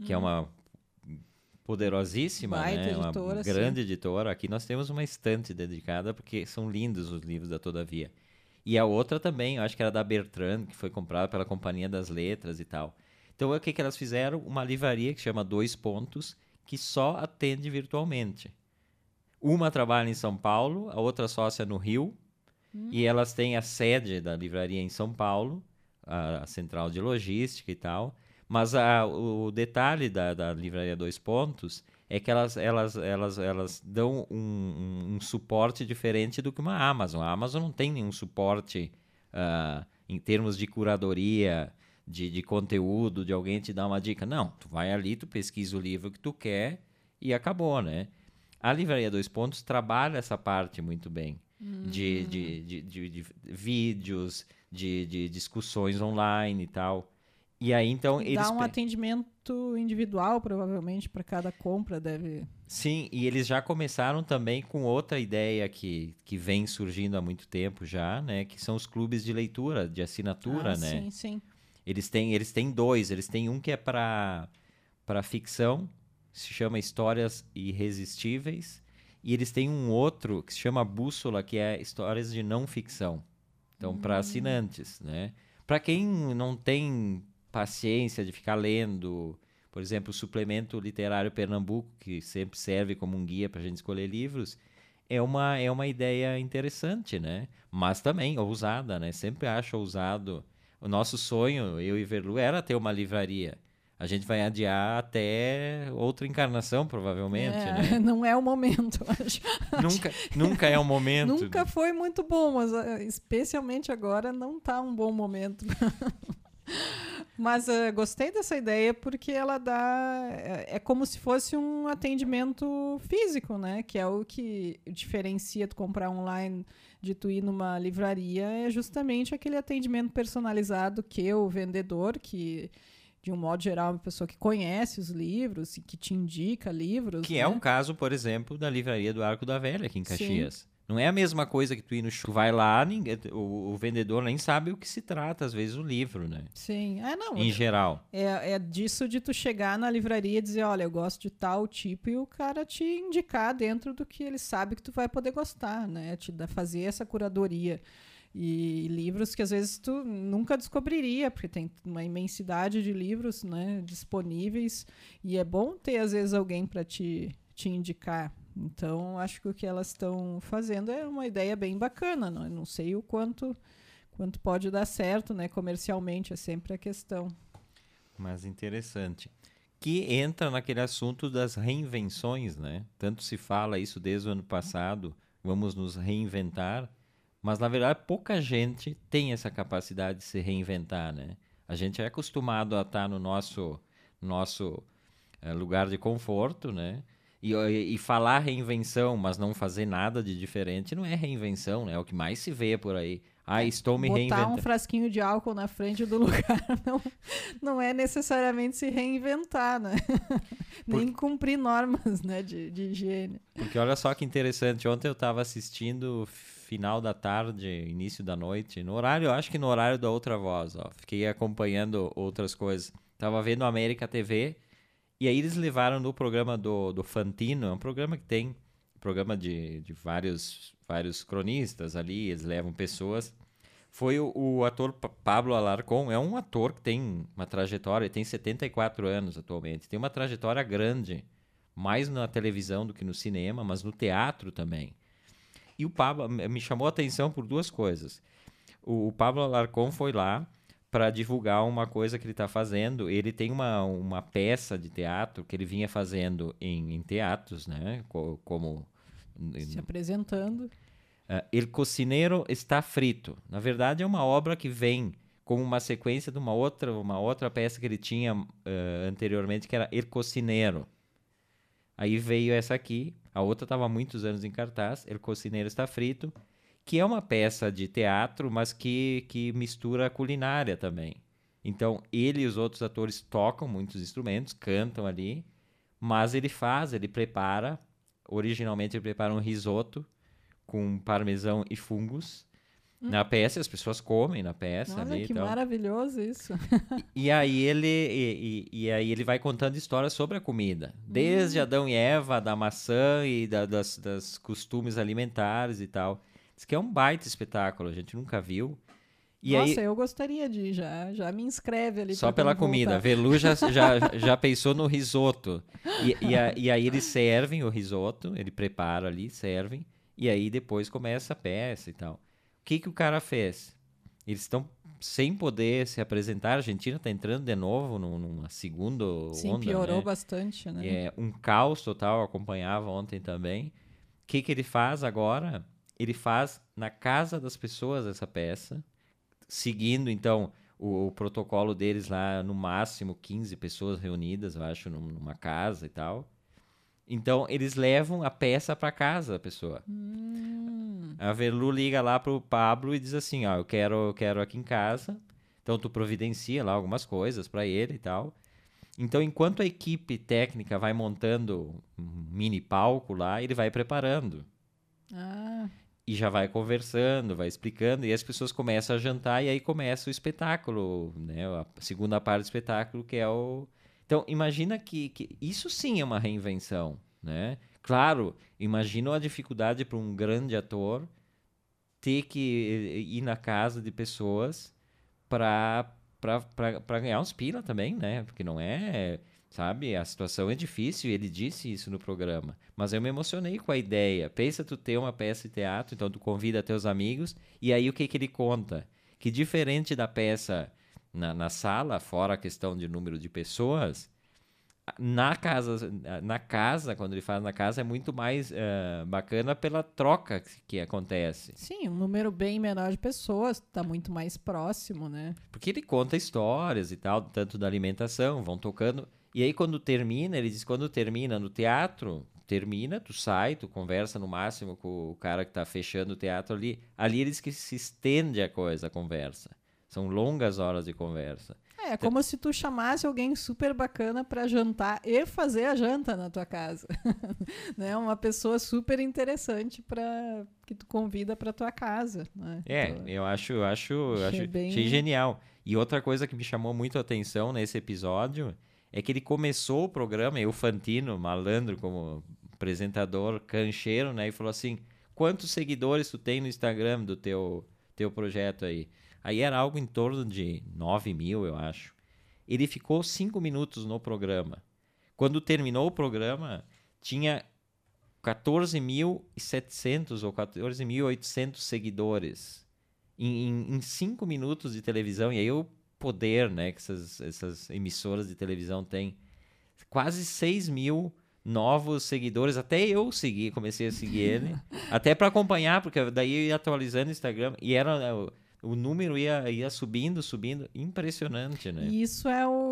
que é uma poderosíssima, Baita né? uma editora, grande sim. editora. Aqui nós temos uma estante dedicada, porque são lindos os livros da Todavia. E a outra também, eu acho que era da Bertrand, que foi comprada pela Companhia das Letras e tal. Então, o que, que elas fizeram? Uma livraria que chama Dois Pontos, que só atende virtualmente. Uma trabalha em São Paulo, a outra sócia no Rio, Hum. e elas têm a sede da livraria em São Paulo, a, a central de logística e tal. Mas a, o detalhe da, da livraria Dois Pontos é que elas, elas, elas, elas dão um, um, um suporte diferente do que uma Amazon. A Amazon não tem nenhum suporte ah, em termos de curadoria, de, de conteúdo, de alguém te dar uma dica. Não, tu vai ali, tu pesquisa o livro que tu quer e acabou, né? A Livraria Dois Pontos trabalha essa parte muito bem. De, de, de, de, de vídeos, de, de discussões online e tal. E aí, então, eles... Dá um atendimento individual, provavelmente, para cada compra, deve. Sim, e eles já começaram também com outra ideia que, que vem surgindo há muito tempo já, né? Que são os clubes de leitura, de assinatura, ah, né? Sim, sim. Eles têm, eles têm dois. Eles têm um que é para para ficção, se chama Histórias Irresistíveis, e eles têm um outro que se chama Bússola, que é Histórias de Não Ficção. Então, para assinantes, né? Para quem não tem paciência de ficar lendo, por exemplo, o suplemento literário Pernambuco, que sempre serve como um guia para a gente escolher livros, é uma, é uma ideia interessante, né? Mas também ousada, né? Sempre acho ousado. O nosso sonho, eu e Verlu, era ter uma livraria. A gente vai adiar até outra encarnação, provavelmente, É, né? (laughs) Não é o momento, (laughs) acho. nunca, nunca é o momento. Nunca foi muito bom, mas ah, especialmente agora não tá um bom momento. (laughs) mas ah, gostei dessa ideia porque ela dá. É, é como se fosse um atendimento físico, né? Que é o que diferencia tu comprar online de tu ir numa livraria, é justamente aquele atendimento personalizado que o vendedor, que de um modo geral é uma pessoa que conhece os livros e que te indica livros. Que né? é o caso, por exemplo, da livraria do Arco da Velha, aqui em Sim. Não é a mesma coisa que tu ir no show. Tu vai lá, ninguém, o, o vendedor nem sabe o que se trata, às vezes, o livro, né? Sim. É, não. Em geral. É, é disso de tu chegar na livraria e dizer, olha, eu gosto de tal tipo, e o cara te indicar dentro do que ele sabe que tu vai poder gostar, né? Te dá, fazer essa curadoria. E livros que às vezes tu nunca descobriria, porque tem uma imensidade de livros né, disponíveis, e é bom ter às vezes alguém para te, te indicar. Então, acho que o que elas estão fazendo é uma ideia bem bacana. Não, não sei o quanto, quanto pode dar certo, né? Comercialmente, é sempre a questão. Mas interessante. Que entra naquele assunto das reinvenções, né? Tanto se fala isso desde o ano passado, vamos nos reinventar, mas na verdade pouca gente tem essa capacidade de se reinventar, né? A gente é acostumado a estar no nosso, nosso eh, lugar de conforto, né? E, e falar reinvenção, mas não fazer nada de diferente, não é reinvenção, né? É o que mais se vê por aí. Ah, estou me Botar reinventando. um frasquinho de álcool na frente do (laughs) lugar não, não é necessariamente se reinventar, né? (laughs) Nem cumprir normas né, de, de higiene. Porque olha só que interessante, ontem eu estava assistindo final da tarde, início da noite, no horário, eu acho que no horário da outra voz, ó. Fiquei acompanhando outras coisas. Tava vendo América TV e aí eles levaram no programa do, do Fantino, é um programa que tem programa de, de vários, vários cronistas ali, eles levam pessoas. Foi o, o ator Pa- Pablo Alarcón, é um ator que tem uma trajetória, ele tem 74 anos atualmente, tem uma trajetória grande, mais na televisão do que no cinema, mas no teatro também. E o Pablo me chamou a atenção por duas coisas. O, o Pablo Alarcón foi lá para divulgar uma coisa que ele está fazendo. Ele tem uma, uma peça de teatro que ele vinha fazendo em, em teatros, né? Co- como Se apresentando. Uh, El Cocineiro está frito. Na verdade, é uma obra que vem como uma sequência de uma outra, uma outra peça que ele tinha uh, anteriormente, que era El Cocineiro. Aí veio essa aqui, a outra estava há muitos anos em cartaz, El Cocineiro está frito, que é uma peça de teatro, mas que, que mistura a culinária também. Então, ele e os outros atores tocam muitos instrumentos, cantam ali, mas ele faz, ele prepara. Originalmente, ele prepara um risoto com parmesão e fungos. Hum. Na peça, as pessoas comem na peça. Olha ali, que maravilhoso isso. E, e aí ele e, e, e, aí ele vai contando histórias sobre a comida, desde hum. Adão e Eva, da maçã e da, das, das costumes alimentares e tal. Diz que é um baita espetáculo, a gente nunca viu. E Nossa, aí, eu gostaria de ir, já, já me inscreve ali. Só pela comida. Voltar. Velu já, (laughs) já, já pensou no risoto. E, e, a, e, aí eles servem o risoto, ele prepara ali, servem, e aí depois começa a peça e tal. O que, que o cara fez? Eles estão sem poder se apresentar. A Argentina está entrando de novo numa segunda Sim, onda. Sim, piorou né? bastante, né? É um caos total, acompanhava ontem também. O que, que ele faz agora? Ele faz na casa das pessoas essa peça seguindo, então, o, o, protocolo deles lá, no máximo 15 pessoas reunidas, eu acho, numa casa e tal. Então, eles levam a peça para casa, a pessoa. Hum. A Velu liga lá pro Pablo e diz assim, ó, eu quero, eu quero aqui em casa. Então, tu providencia lá algumas coisas para ele e tal. Então, enquanto a equipe técnica vai montando um mini palco lá, ele vai preparando. Ah e já vai conversando, vai explicando, e as pessoas começam a jantar, e aí começa o espetáculo, né? A segunda parte do espetáculo, que é o. Então, imagina que, que isso sim é uma reinvenção, né? Claro, imagina a dificuldade para um grande ator ter que ir na casa de pessoas para ganhar uns pila também, né? Porque não é Sabe? A situação é difícil, ele disse isso no programa. Mas eu me emocionei com a ideia. Pensa tu ter uma peça de teatro, então tu convida teus amigos, e aí o que, que ele conta? Que diferente da peça na, na sala, fora a questão de número de pessoas, na casa, na casa, quando ele faz na casa, é muito mais uh, bacana pela troca que, que, acontece. Sim, um número bem menor de pessoas, está muito mais próximo, né? Porque ele conta histórias e tal, tanto da alimentação, vão tocando. E aí, quando termina, ele diz: quando termina no teatro, termina, tu sai, tu conversa no máximo com o cara que está fechando o teatro ali. Ali eles que se estende a coisa, a conversa. São longas horas de conversa. É, é como se tu chamasse alguém super bacana para jantar e fazer a janta na tua casa. (laughs) né? Uma pessoa super interessante para que tu convida para tua casa, né? É, então, eu acho, eu acho, achei, acho, bem... achei genial. E outra coisa que me chamou muito a atenção nesse episódio é que ele começou o programa, e o Fantino, malandro como apresentador, cancheiro, né? E falou assim, quantos seguidores tu tem no Instagram do teu, teu projeto aí? Aí era algo em torno de 9 mil, eu acho. Ele ficou cinco minutos no programa. Quando terminou o programa, tinha 14.700 ou 14.800 seguidores em, em, em cinco minutos de televisão. E aí eu poder né, que essas, essas emissoras de televisão têm. Quase 6 mil novos seguidores, até eu segui, comecei a seguir ele, (laughs) até para acompanhar, porque daí eu ia atualizando o Instagram, e era o número ia, ia subindo, subindo, impressionante, né? Isso é o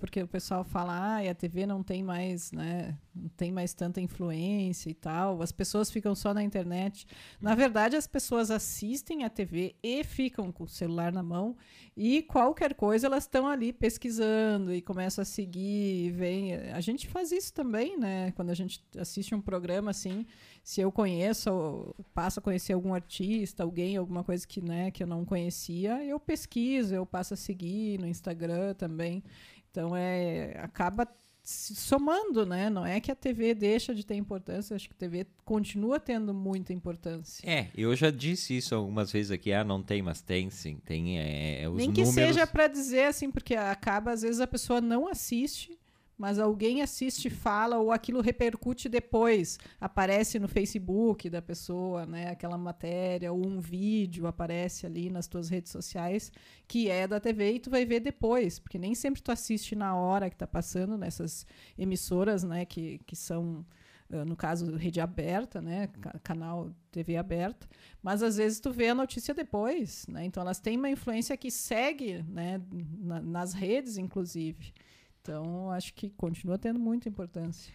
porque o pessoal fala, ah, a TV não tem mais, né, não tem mais tanta influência e tal, as pessoas ficam só na internet. Na verdade, as pessoas assistem a TV e ficam com o celular na mão e qualquer coisa elas estão ali pesquisando e começam a seguir, vem, a gente faz isso também, né? Quando a gente assiste um programa assim, se eu conheço, passo a conhecer algum artista, alguém, alguma coisa que, né, que eu não conhecia, eu pesquiso, eu passo a seguir no Instagram também. Então é acaba somando, né? Não é que a TV deixa de ter importância, acho que a TV continua tendo muita importância. É, eu já disse isso algumas vezes aqui, ah, não tem, mas tem sim, tem é, é os Nem que seja para dizer assim, porque acaba às vezes a pessoa não assiste mas alguém assiste, fala ou aquilo repercute depois, aparece no Facebook da pessoa, né, aquela matéria ou um vídeo aparece ali nas tuas redes sociais que é da TV e tu vai ver depois, porque nem sempre tu assiste na hora que está passando nessas emissoras, né, que, que são uh, no caso, rede aberta, né? Canal TV aberta. Mas às vezes tu vê a notícia depois, né? Então elas têm uma influência que segue, né? Na, nas redes, inclusive. Então acho que continua tendo muita importância.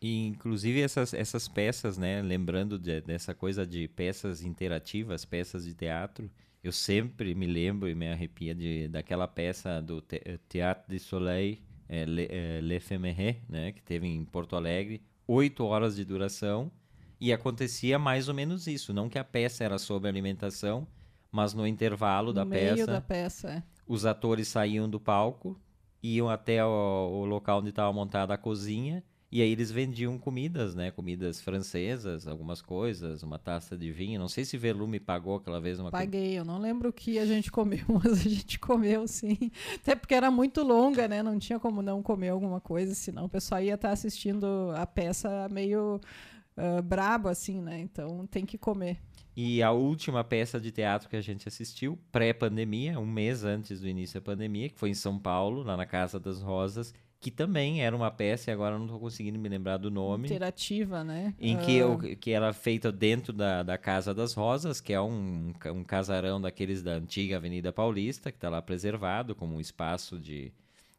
E, inclusive essas, essas peças, né? Lembrando de, dessa coisa de peças interativas, peças de teatro, eu sempre me lembro e me arrepia de, daquela peça do te, Teatro de Soleil, é, Le, é, né? Que teve em Porto Alegre, oito horas de duração. E acontecia mais ou menos isso. Não que a peça era sobre alimentação, mas no intervalo no da meio peça, da peça é. os atores saíam do palco, iam até o, o local onde estava montada a cozinha e aí eles vendiam comidas, né? Comidas francesas, algumas coisas, uma taça de vinho. Não sei se Velume pagou aquela vez uma Paguei, eu não lembro o que a gente comeu, (laughs) mas a gente comeu sim. Até porque era muito longa, né? Não tinha como não comer alguma coisa, senão o pessoal ia estar assistindo a peça meio uh, brabo, assim, né? Então tem que comer. E a última peça de teatro que a gente assistiu, pré-pandemia, um mês antes do início da pandemia, que foi em São Paulo, lá na Casa das Rosas, que também era uma peça, e agora não estou conseguindo me lembrar do nome. Interativa, né? Em que, uh... que era feita dentro da, da Casa das Rosas, que é um, um casarão daqueles da antiga Avenida Paulista, que está lá preservado como um espaço de,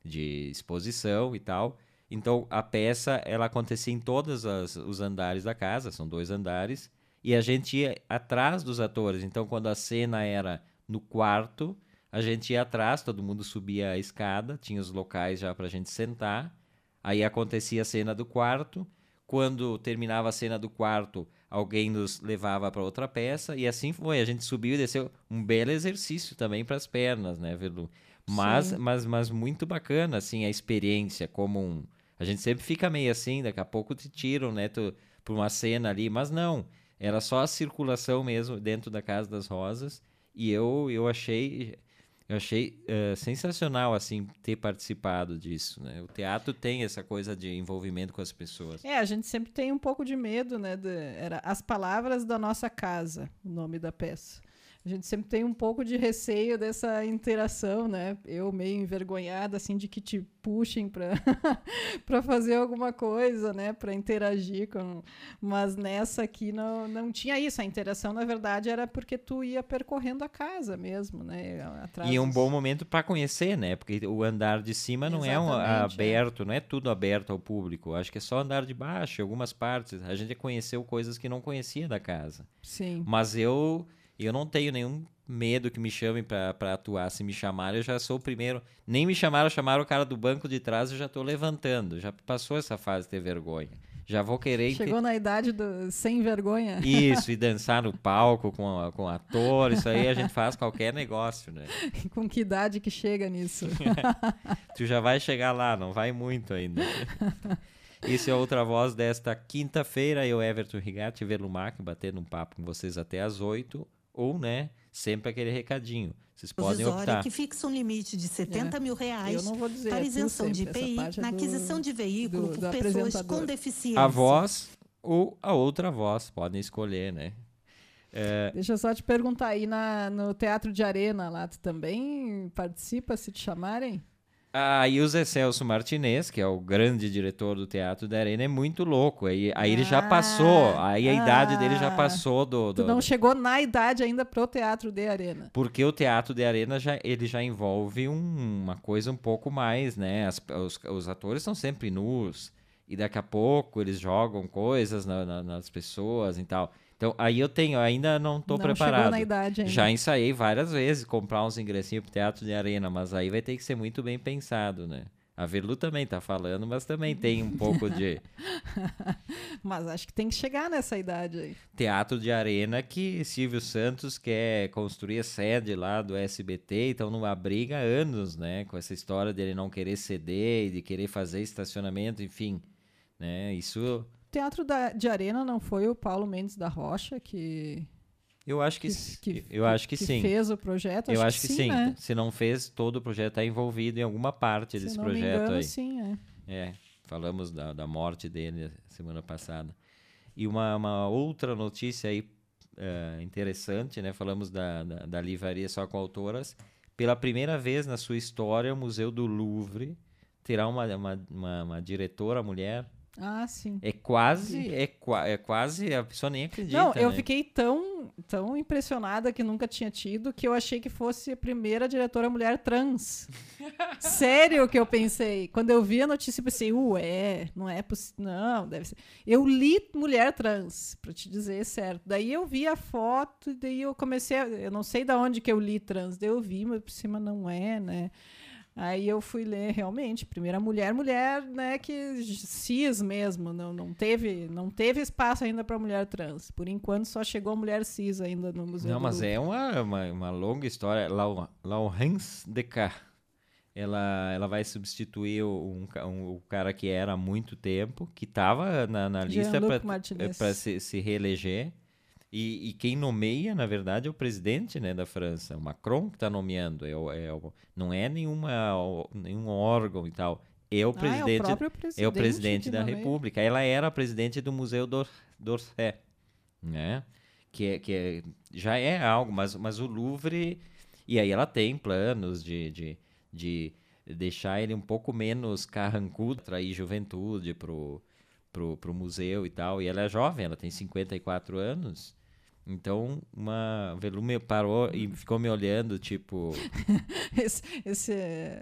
de exposição e tal. Então, a peça, ela acontecia em todos as, os andares da casa, são dois andares, e a gente ia atrás dos atores. Então, quando a cena era no quarto, a gente ia atrás, todo mundo subia a escada, tinha os locais já para a gente sentar. Aí acontecia a cena do quarto. Quando terminava a cena do quarto, alguém nos levava para outra peça e assim foi. A gente subiu e desceu. Um belo exercício também para as pernas, né, Velu? Mas, mas, mas muito bacana, assim, a experiência como um... A gente sempre fica meio assim, daqui a pouco te tiram, né, para uma cena ali. Mas não, era só a circulação mesmo dentro da Casa das Rosas. E eu, eu achei eu achei uh, sensacional assim ter participado disso, né? O teatro tem essa coisa de envolvimento com as pessoas. É, a gente sempre tem um pouco de medo, né? De, era as palavras da nossa casa, o nome da peça a gente sempre tem um pouco de receio dessa interação, né? Eu meio envergonhada, assim, de que te puxem para (laughs) fazer alguma coisa, né? Para interagir com... Mas nessa aqui não, não tinha isso. A interação, na verdade, era porque tu ia percorrendo a casa mesmo, né? Atrás e é um bom momento para conhecer, né? Porque o andar de cima não Exatamente, é um aberto, é. não é tudo aberto ao público. Acho que é só andar de baixo, algumas partes. A gente conheceu coisas que não conhecia da casa. Sim. Mas eu eu não tenho nenhum medo que me chamem para atuar. Se me chamarem, eu já sou o primeiro. Nem me chamaram, chamaram o cara do banco de trás, eu já estou levantando. Já passou essa fase de ter vergonha. Já vou querer. Chegou na idade do sem vergonha. Isso, e (laughs) dançar no palco com, a, com ator, isso aí a gente faz qualquer negócio, né? (laughs) com que idade que chega nisso? (laughs) tu já vai chegar lá, não vai muito ainda. Isso é outra voz desta quinta-feira. Eu, Everton Rigatti, Velumac, batendo um papo com vocês até às oito ou, né, sempre aquele recadinho. Vocês podem optar. que fixa um limite de 70 é. mil reais dizer, para é isenção de IPI na aquisição do, de veículo do, por pessoas com deficiência. A voz ou a outra voz, podem escolher, né? É... Deixa eu só te perguntar aí na, no Teatro de Arena lá, tu também participa se te chamarem? Aí o Zé Celso Martinez, que é o grande diretor do Teatro da Arena, é muito louco. Aí, aí ele já passou, aí a ah, idade dele já passou do, do... Tu não chegou na idade ainda pro Teatro de Arena. Porque o Teatro de Arena já, ele já envolve um, uma coisa um pouco mais, né? As, os, os atores são sempre nus. E daqui a pouco eles jogam coisas na, na, nas pessoas e tal. Então, aí eu tenho, ainda não estou preparado. Na idade ainda. Já ensaiei várias vezes comprar uns ingressinhos pro teatro de arena, mas aí vai ter que ser muito bem pensado, né? A Verlu também tá falando, mas também tem um pouco de. (laughs) mas acho que tem que chegar nessa idade aí. Teatro de Arena que Silvio Santos quer construir a sede lá do SBT, então numa briga há anos, né? Com essa história dele não querer ceder e de querer fazer estacionamento, enfim. Né? Isso Teatro da, de Arena não foi o Paulo Mendes da Rocha que. Eu acho que, que, que eu acho que, que, sim. fez o projeto? Eu acho que, que sim. Né? Se não fez, todo o projeto está envolvido em alguma parte Se desse projeto engano, aí. Sim, é. É, falamos da, da morte dele semana passada. E uma, uma outra notícia aí uh, interessante, né? Falamos da, da, da livraria só com autoras. Pela primeira vez na sua história, o Museu do Louvre terá uma, uma, uma, uma diretora mulher Ah, sim. É quase, é, é quase, a pessoa nem acredita. Não, eu né? fiquei tão, tão impressionada que nunca tinha tido que eu achei que fosse a primeira diretora mulher trans. (laughs) Sério que eu pensei. Quando eu vi a notícia, eu pensei, ué, não é possível. Não, deve ser. Eu li mulher trans, pra te dizer certo. Daí eu vi a foto, e daí eu comecei a, Eu não sei de onde que eu li trans, daí eu vi, mas por cima não é, né? Aí eu fui ler realmente, primeira mulher, mulher, né, que cis mesmo, não, não teve, não teve espaço ainda para mulher trans. Por enquanto só chegou a mulher cis ainda no museu. Não, mas é uma, uma, uma, longa história. Laurence Descartes, ela, ela vai substituir um, um, o cara que era há muito tempo, que estava na, na lista para se, se reeleger. E, e, quem nomeia, na verdade, é o presidente né, da França, o Macron que está nomeando. É, é, não é nenhuma, nenhum órgão e tal. É o presidente, ah, é o presidente, é o presidente da nomeia. República. Ela era a presidente do Museu d'Orsay, né? Que, é, que é, já é algo, mas, mas o Louvre... E aí ela tem planos de, de, de deixar ele um pouco menos carrancudo, atrair juventude pro, pro, pro museu e tal. E ela é jovem, ela tem 54 anos. Então, uma Velume parou e ficou me olhando, tipo. (laughs) esse, esse,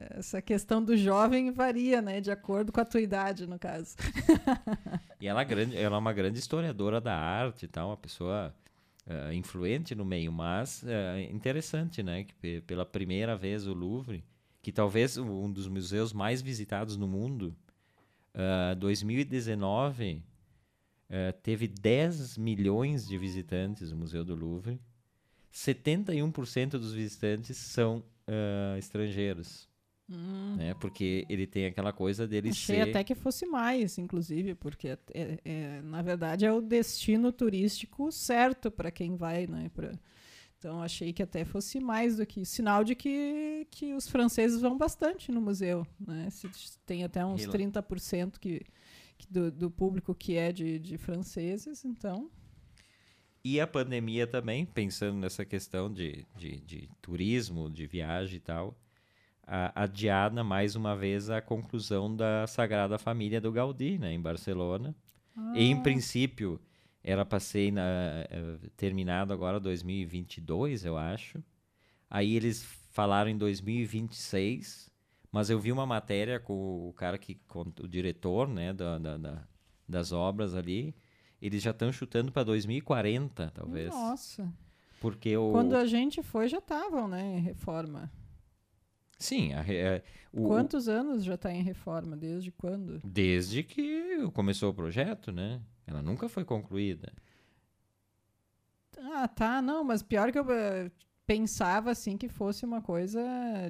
essa questão do jovem varia, né? De acordo com a tua idade, no caso. (laughs) e ela é, grande, ela é uma grande historiadora da arte e tal, uma pessoa uh, influente no meio, mas uh, interessante, né? Que pela primeira vez o Louvre, que talvez um dos museus mais visitados no mundo, uh, 2019 Uh, teve 10 milhões de visitantes no Museu do Louvre. 71% dos visitantes são uh, estrangeiros. Hum. Né? Porque ele tem aquela coisa dele Achei ser... até que fosse mais, inclusive, porque é, é, é na verdade é o destino turístico certo para quem vai, né? Pra... Então achei que até fosse mais do que sinal de que, que os franceses vão bastante no museu, né? Se tem até uns Hila. 30% que do, do público que é de, de franceses, então. E a pandemia também, pensando nessa questão de, de, de turismo, de viagem e tal, a, adiada mais uma vez a conclusão da Sagrada Família do Gaudí, né, em Barcelona. Ah. Em princípio, era para ser na, uh, terminado agora 2022, eu acho. Aí eles falaram em 2026, mas eu vi uma matéria com o cara que, com o diretor, né, da, da, da das obras ali. Eles já estão chutando para 2040, talvez. Nossa. Porque o... Quando a gente foi, já estavam, né, em reforma. Sim. A, a, é, o, Quantos anos já está em reforma? Desde quando? Desde que começou o projeto, né? Ela nunca foi concluída. Ah, tá. Não, mas pior que eu eh, pensava assim que fosse uma coisa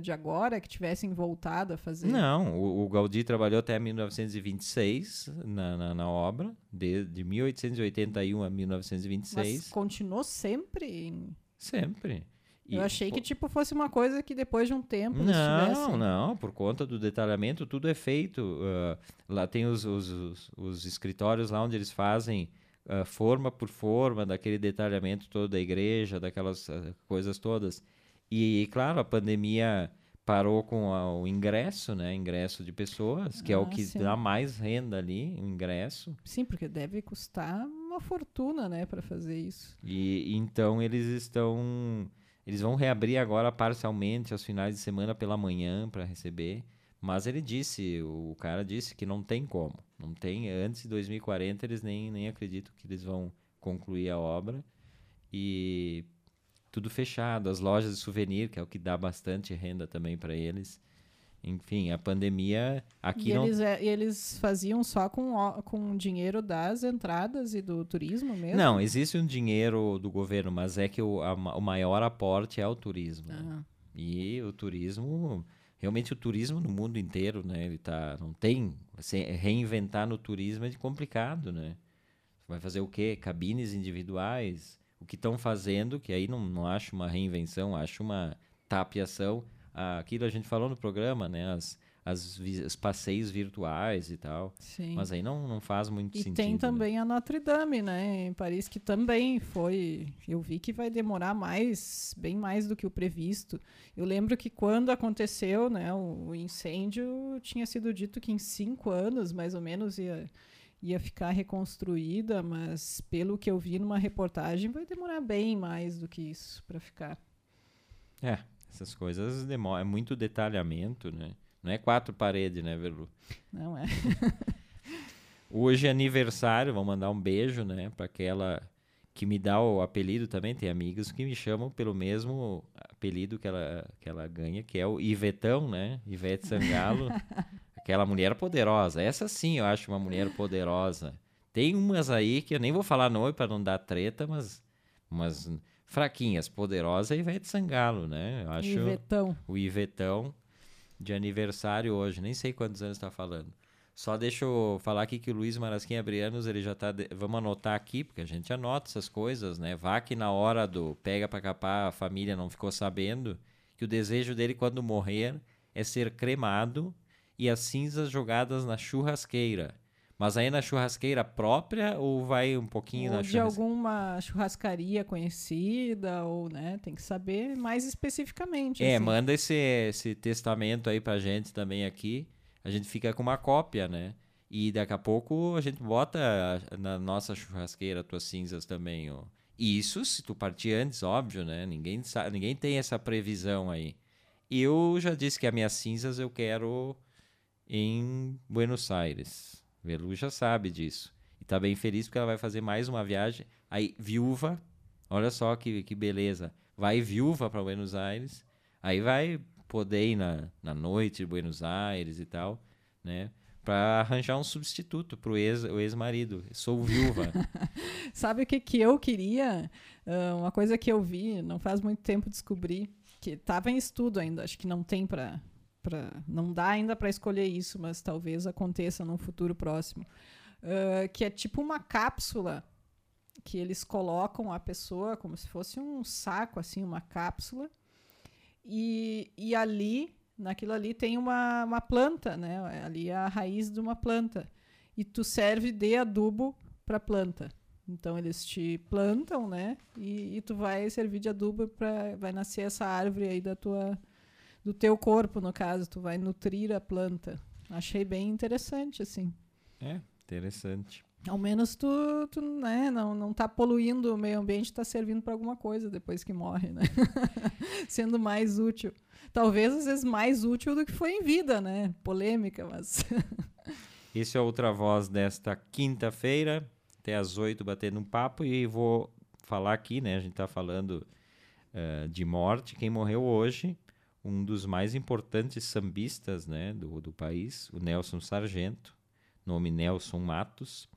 de agora, que tivessem voltado a fazer. Não, o, o Gaudí trabalhou até 1926 na, na, na, obra, de, de 1881 a 1926. Mas continuou sempre em... Sempre. E, Eu achei que tipo fosse uma coisa que depois de um tempo não, não, por conta do detalhamento tudo é feito. Uh, lá tem os, os, os, os escritórios lá onde eles fazem uh, forma por forma, daquele detalhamento todo da igreja, daquelas uh, coisas todas. E, claro, a pandemia parou com a, o ingresso, né? Ingresso de pessoas, que ah, é o ah, que sim. dá mais renda ali, o ingresso. Sim, porque deve custar uma fortuna, né, para fazer isso. E então eles estão eles vão reabrir agora parcialmente aos finais de semana pela manhã para receber. Mas ele disse, o cara disse que não tem como. Não tem, antes de 2040 eles nem, nem acreditam que eles vão concluir a obra. E tudo fechado, as lojas de souvenir, que é o que dá bastante renda também para eles. Enfim, a pandemia aqui e não... Eles, é, eles faziam só com, com dinheiro das entradas e do turismo mesmo? Não, existe um dinheiro do governo, mas é que o, a, o maior aporte é o turismo. Né? E o turismo realmente o turismo no mundo inteiro, né? Ele tá, não tem, reinventar no turismo é complicado, né? Vai fazer o quê? Cabines individuais, o que estão fazendo, que aí não, não acho uma reinvenção, acho uma tapiação. Aquilo a gente falou no programa, né? As, as, os passeios virtuais e tal. Sim. Mas aí não, não faz muito e sentido. E tem também né? a Notre Dame, né? Em Paris, que também foi. Eu vi que vai demorar mais, bem mais do que o previsto. Eu lembro que quando aconteceu né, o, o incêndio, tinha sido dito que em cinco anos, mais ou menos, ia ia ficar reconstruída, mas pelo que eu vi numa reportagem, vai demorar bem mais do que isso para ficar. É, essas coisas demoram, é muito detalhamento, né? Não é quatro paredes, né, Verlu? Não é. (laughs) Hoje é aniversário, vou mandar um beijo, né, para aquela que me dá o apelido também, tem amigos que me chamam pelo mesmo apelido que ela, que ela ganha, que é o Ivetão, né? Ivete Sangalo. (laughs) aquela mulher poderosa. Essa sim eu acho uma mulher poderosa. Tem umas aí que eu nem vou falar nome para não dar treta, mas, mas fraquinhas. Poderosa é Ivete Sangalo, né? Eu acho Ivetão. O Ivetão de aniversário hoje. Nem sei quantos anos está falando. Só deixa eu falar aqui que o Luiz Marasquim Abrianos, ele já tá. De... Vamos anotar aqui, porque a gente anota essas coisas, né? Vá que na hora do pega para capar, a família não ficou sabendo que o desejo dele quando morrer é ser cremado e as cinzas jogadas na churrasqueira. Mas aí na churrasqueira própria ou vai um pouquinho ou na de alguma churrascaria conhecida ou, né, tem que saber mais especificamente. É, assim. manda esse, esse testamento aí pra gente também aqui a gente fica com uma cópia, né? E daqui a pouco a gente bota na nossa churrasqueira tuas cinzas também, ó. Isso se tu partir antes, óbvio, né? Ninguém, sabe, ninguém tem essa previsão aí. Eu já disse que as minhas cinzas eu quero em Buenos Aires. Velu já sabe disso. E tá bem feliz porque ela vai fazer mais uma viagem. Aí, viúva, olha só que, que beleza. Vai viúva para Buenos Aires. Aí vai poder ir na, na noite de Buenos Aires e tal, né? Para arranjar um substituto para ex, o ex-marido. Sou viúva. (laughs) Sabe o que, que eu queria? Uh, uma coisa que eu vi, não faz muito tempo descobri, que estava em estudo ainda, acho que não tem para. Pra, não dá ainda para escolher isso, mas talvez aconteça num futuro próximo. Uh, que é tipo uma cápsula que eles colocam a pessoa como se fosse um saco, assim, uma cápsula, e, e ali, naquilo ali, tem uma, uma planta, né? Ali é a raiz de uma planta. E tu serve de adubo para a planta. Então eles te plantam, né? E, e tu vai servir de adubo para vai nascer essa árvore aí da tua do teu corpo, no caso, tu vai nutrir a planta. Achei bem interessante assim. É, interessante. Ao menos tu, tu né, não, não tá poluindo o meio ambiente, está servindo para alguma coisa depois que morre, né? (laughs) Sendo mais útil. Talvez às vezes mais útil do que foi em vida, né? Polêmica, mas. (laughs) Esse é outra voz desta quinta-feira, até às oito batendo um papo e vou falar aqui, né? A gente está falando uh, de morte. Quem morreu hoje, um dos mais importantes sambistas, né, do, do país, o Nelson Sargento, nome Nelson Matos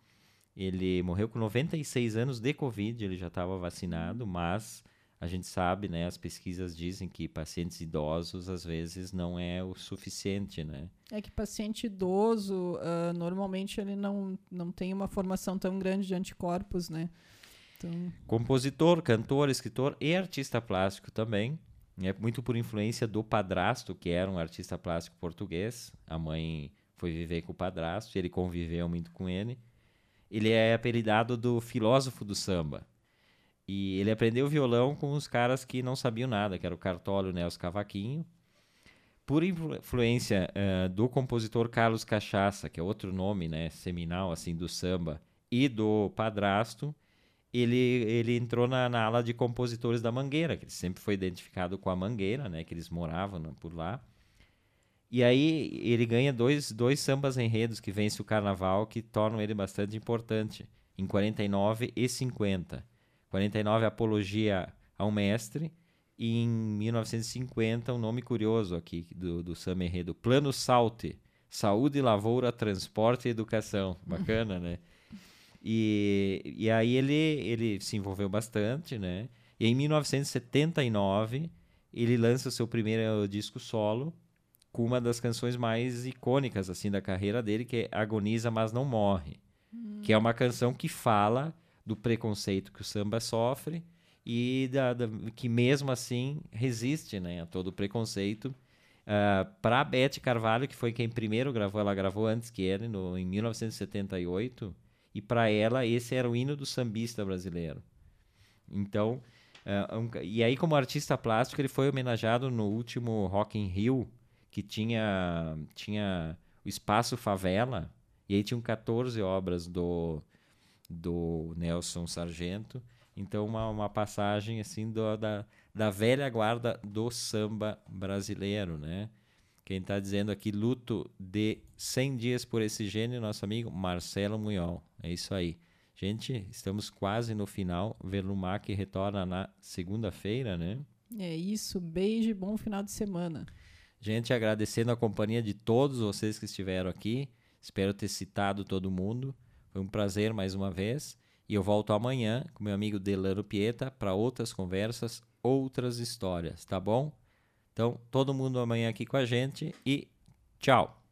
ele morreu com 96 anos de Covid, ele já estava vacinado, mas a gente sabe, né, as pesquisas dizem que pacientes idosos às vezes não é o suficiente, né? É que paciente idoso, uh, normalmente ele não, não tem uma formação tão grande de anticorpos, né? Então... Compositor, cantor, escritor e artista plástico também. É muito por influência do padrasto, que era um artista plástico português. A mãe foi viver com o padrasto ele conviveu muito com ele ele é apelidado do filósofo do samba. E ele aprendeu violão com os caras que não sabiam nada, que era o Cartólio Nelson Cavaquinho. Por influência uh, do compositor Carlos Cachaça, que é outro nome né, seminal assim do samba, e do padrasto, ele, ele entrou na, na ala de compositores da Mangueira, que ele sempre foi identificado com a Mangueira, né, que eles moravam por lá. E aí ele ganha dois, dois sambas enredos que vence o carnaval que tornam ele bastante importante, em 49 e 50. 49 Apologia ao Mestre e em 1950 um nome curioso aqui do, do samba enredo, Plano Salte, Saúde, Lavoura, Transporte e Educação. Bacana, né? E, e aí ele, ele se envolveu bastante, né? E em 1979 ele lança o seu primeiro disco solo, com uma das canções mais icônicas assim da carreira dele, que é Agoniza, mas não morre, hum. que é uma canção que fala do preconceito que o samba sofre e da, da que mesmo assim resiste, né, a todo o preconceito. Uh, para Beth Carvalho, que foi quem primeiro gravou, ela gravou antes que ele, no, em 1978, e para ela esse era o hino do sambista brasileiro. Então, uh, um, e aí como artista plástico ele foi homenageado no último Rock in Rio, que tinha, tinha o Espaço Favela, E aí tinham 14 obras do, do Nelson Sargento. Então, uma, uma passagem assim do, da, da velha guarda do samba brasileiro, né? Quem está dizendo aqui, luto de 100 dias por esse gênio, nosso amigo Marcelo Munhol. É isso aí. Gente, estamos quase no final. Verlumac retorna na segunda-feira, né? É isso. Beijo e bom final de semana. Gente, agradecendo a companhia de todos vocês que estiveram aqui. Espero ter citado todo mundo. Foi um prazer mais uma vez. E eu volto amanhã com meu amigo Delano Pieta para outras conversas, outras histórias, tá bom? Então, todo mundo amanhã aqui com a gente e tchau!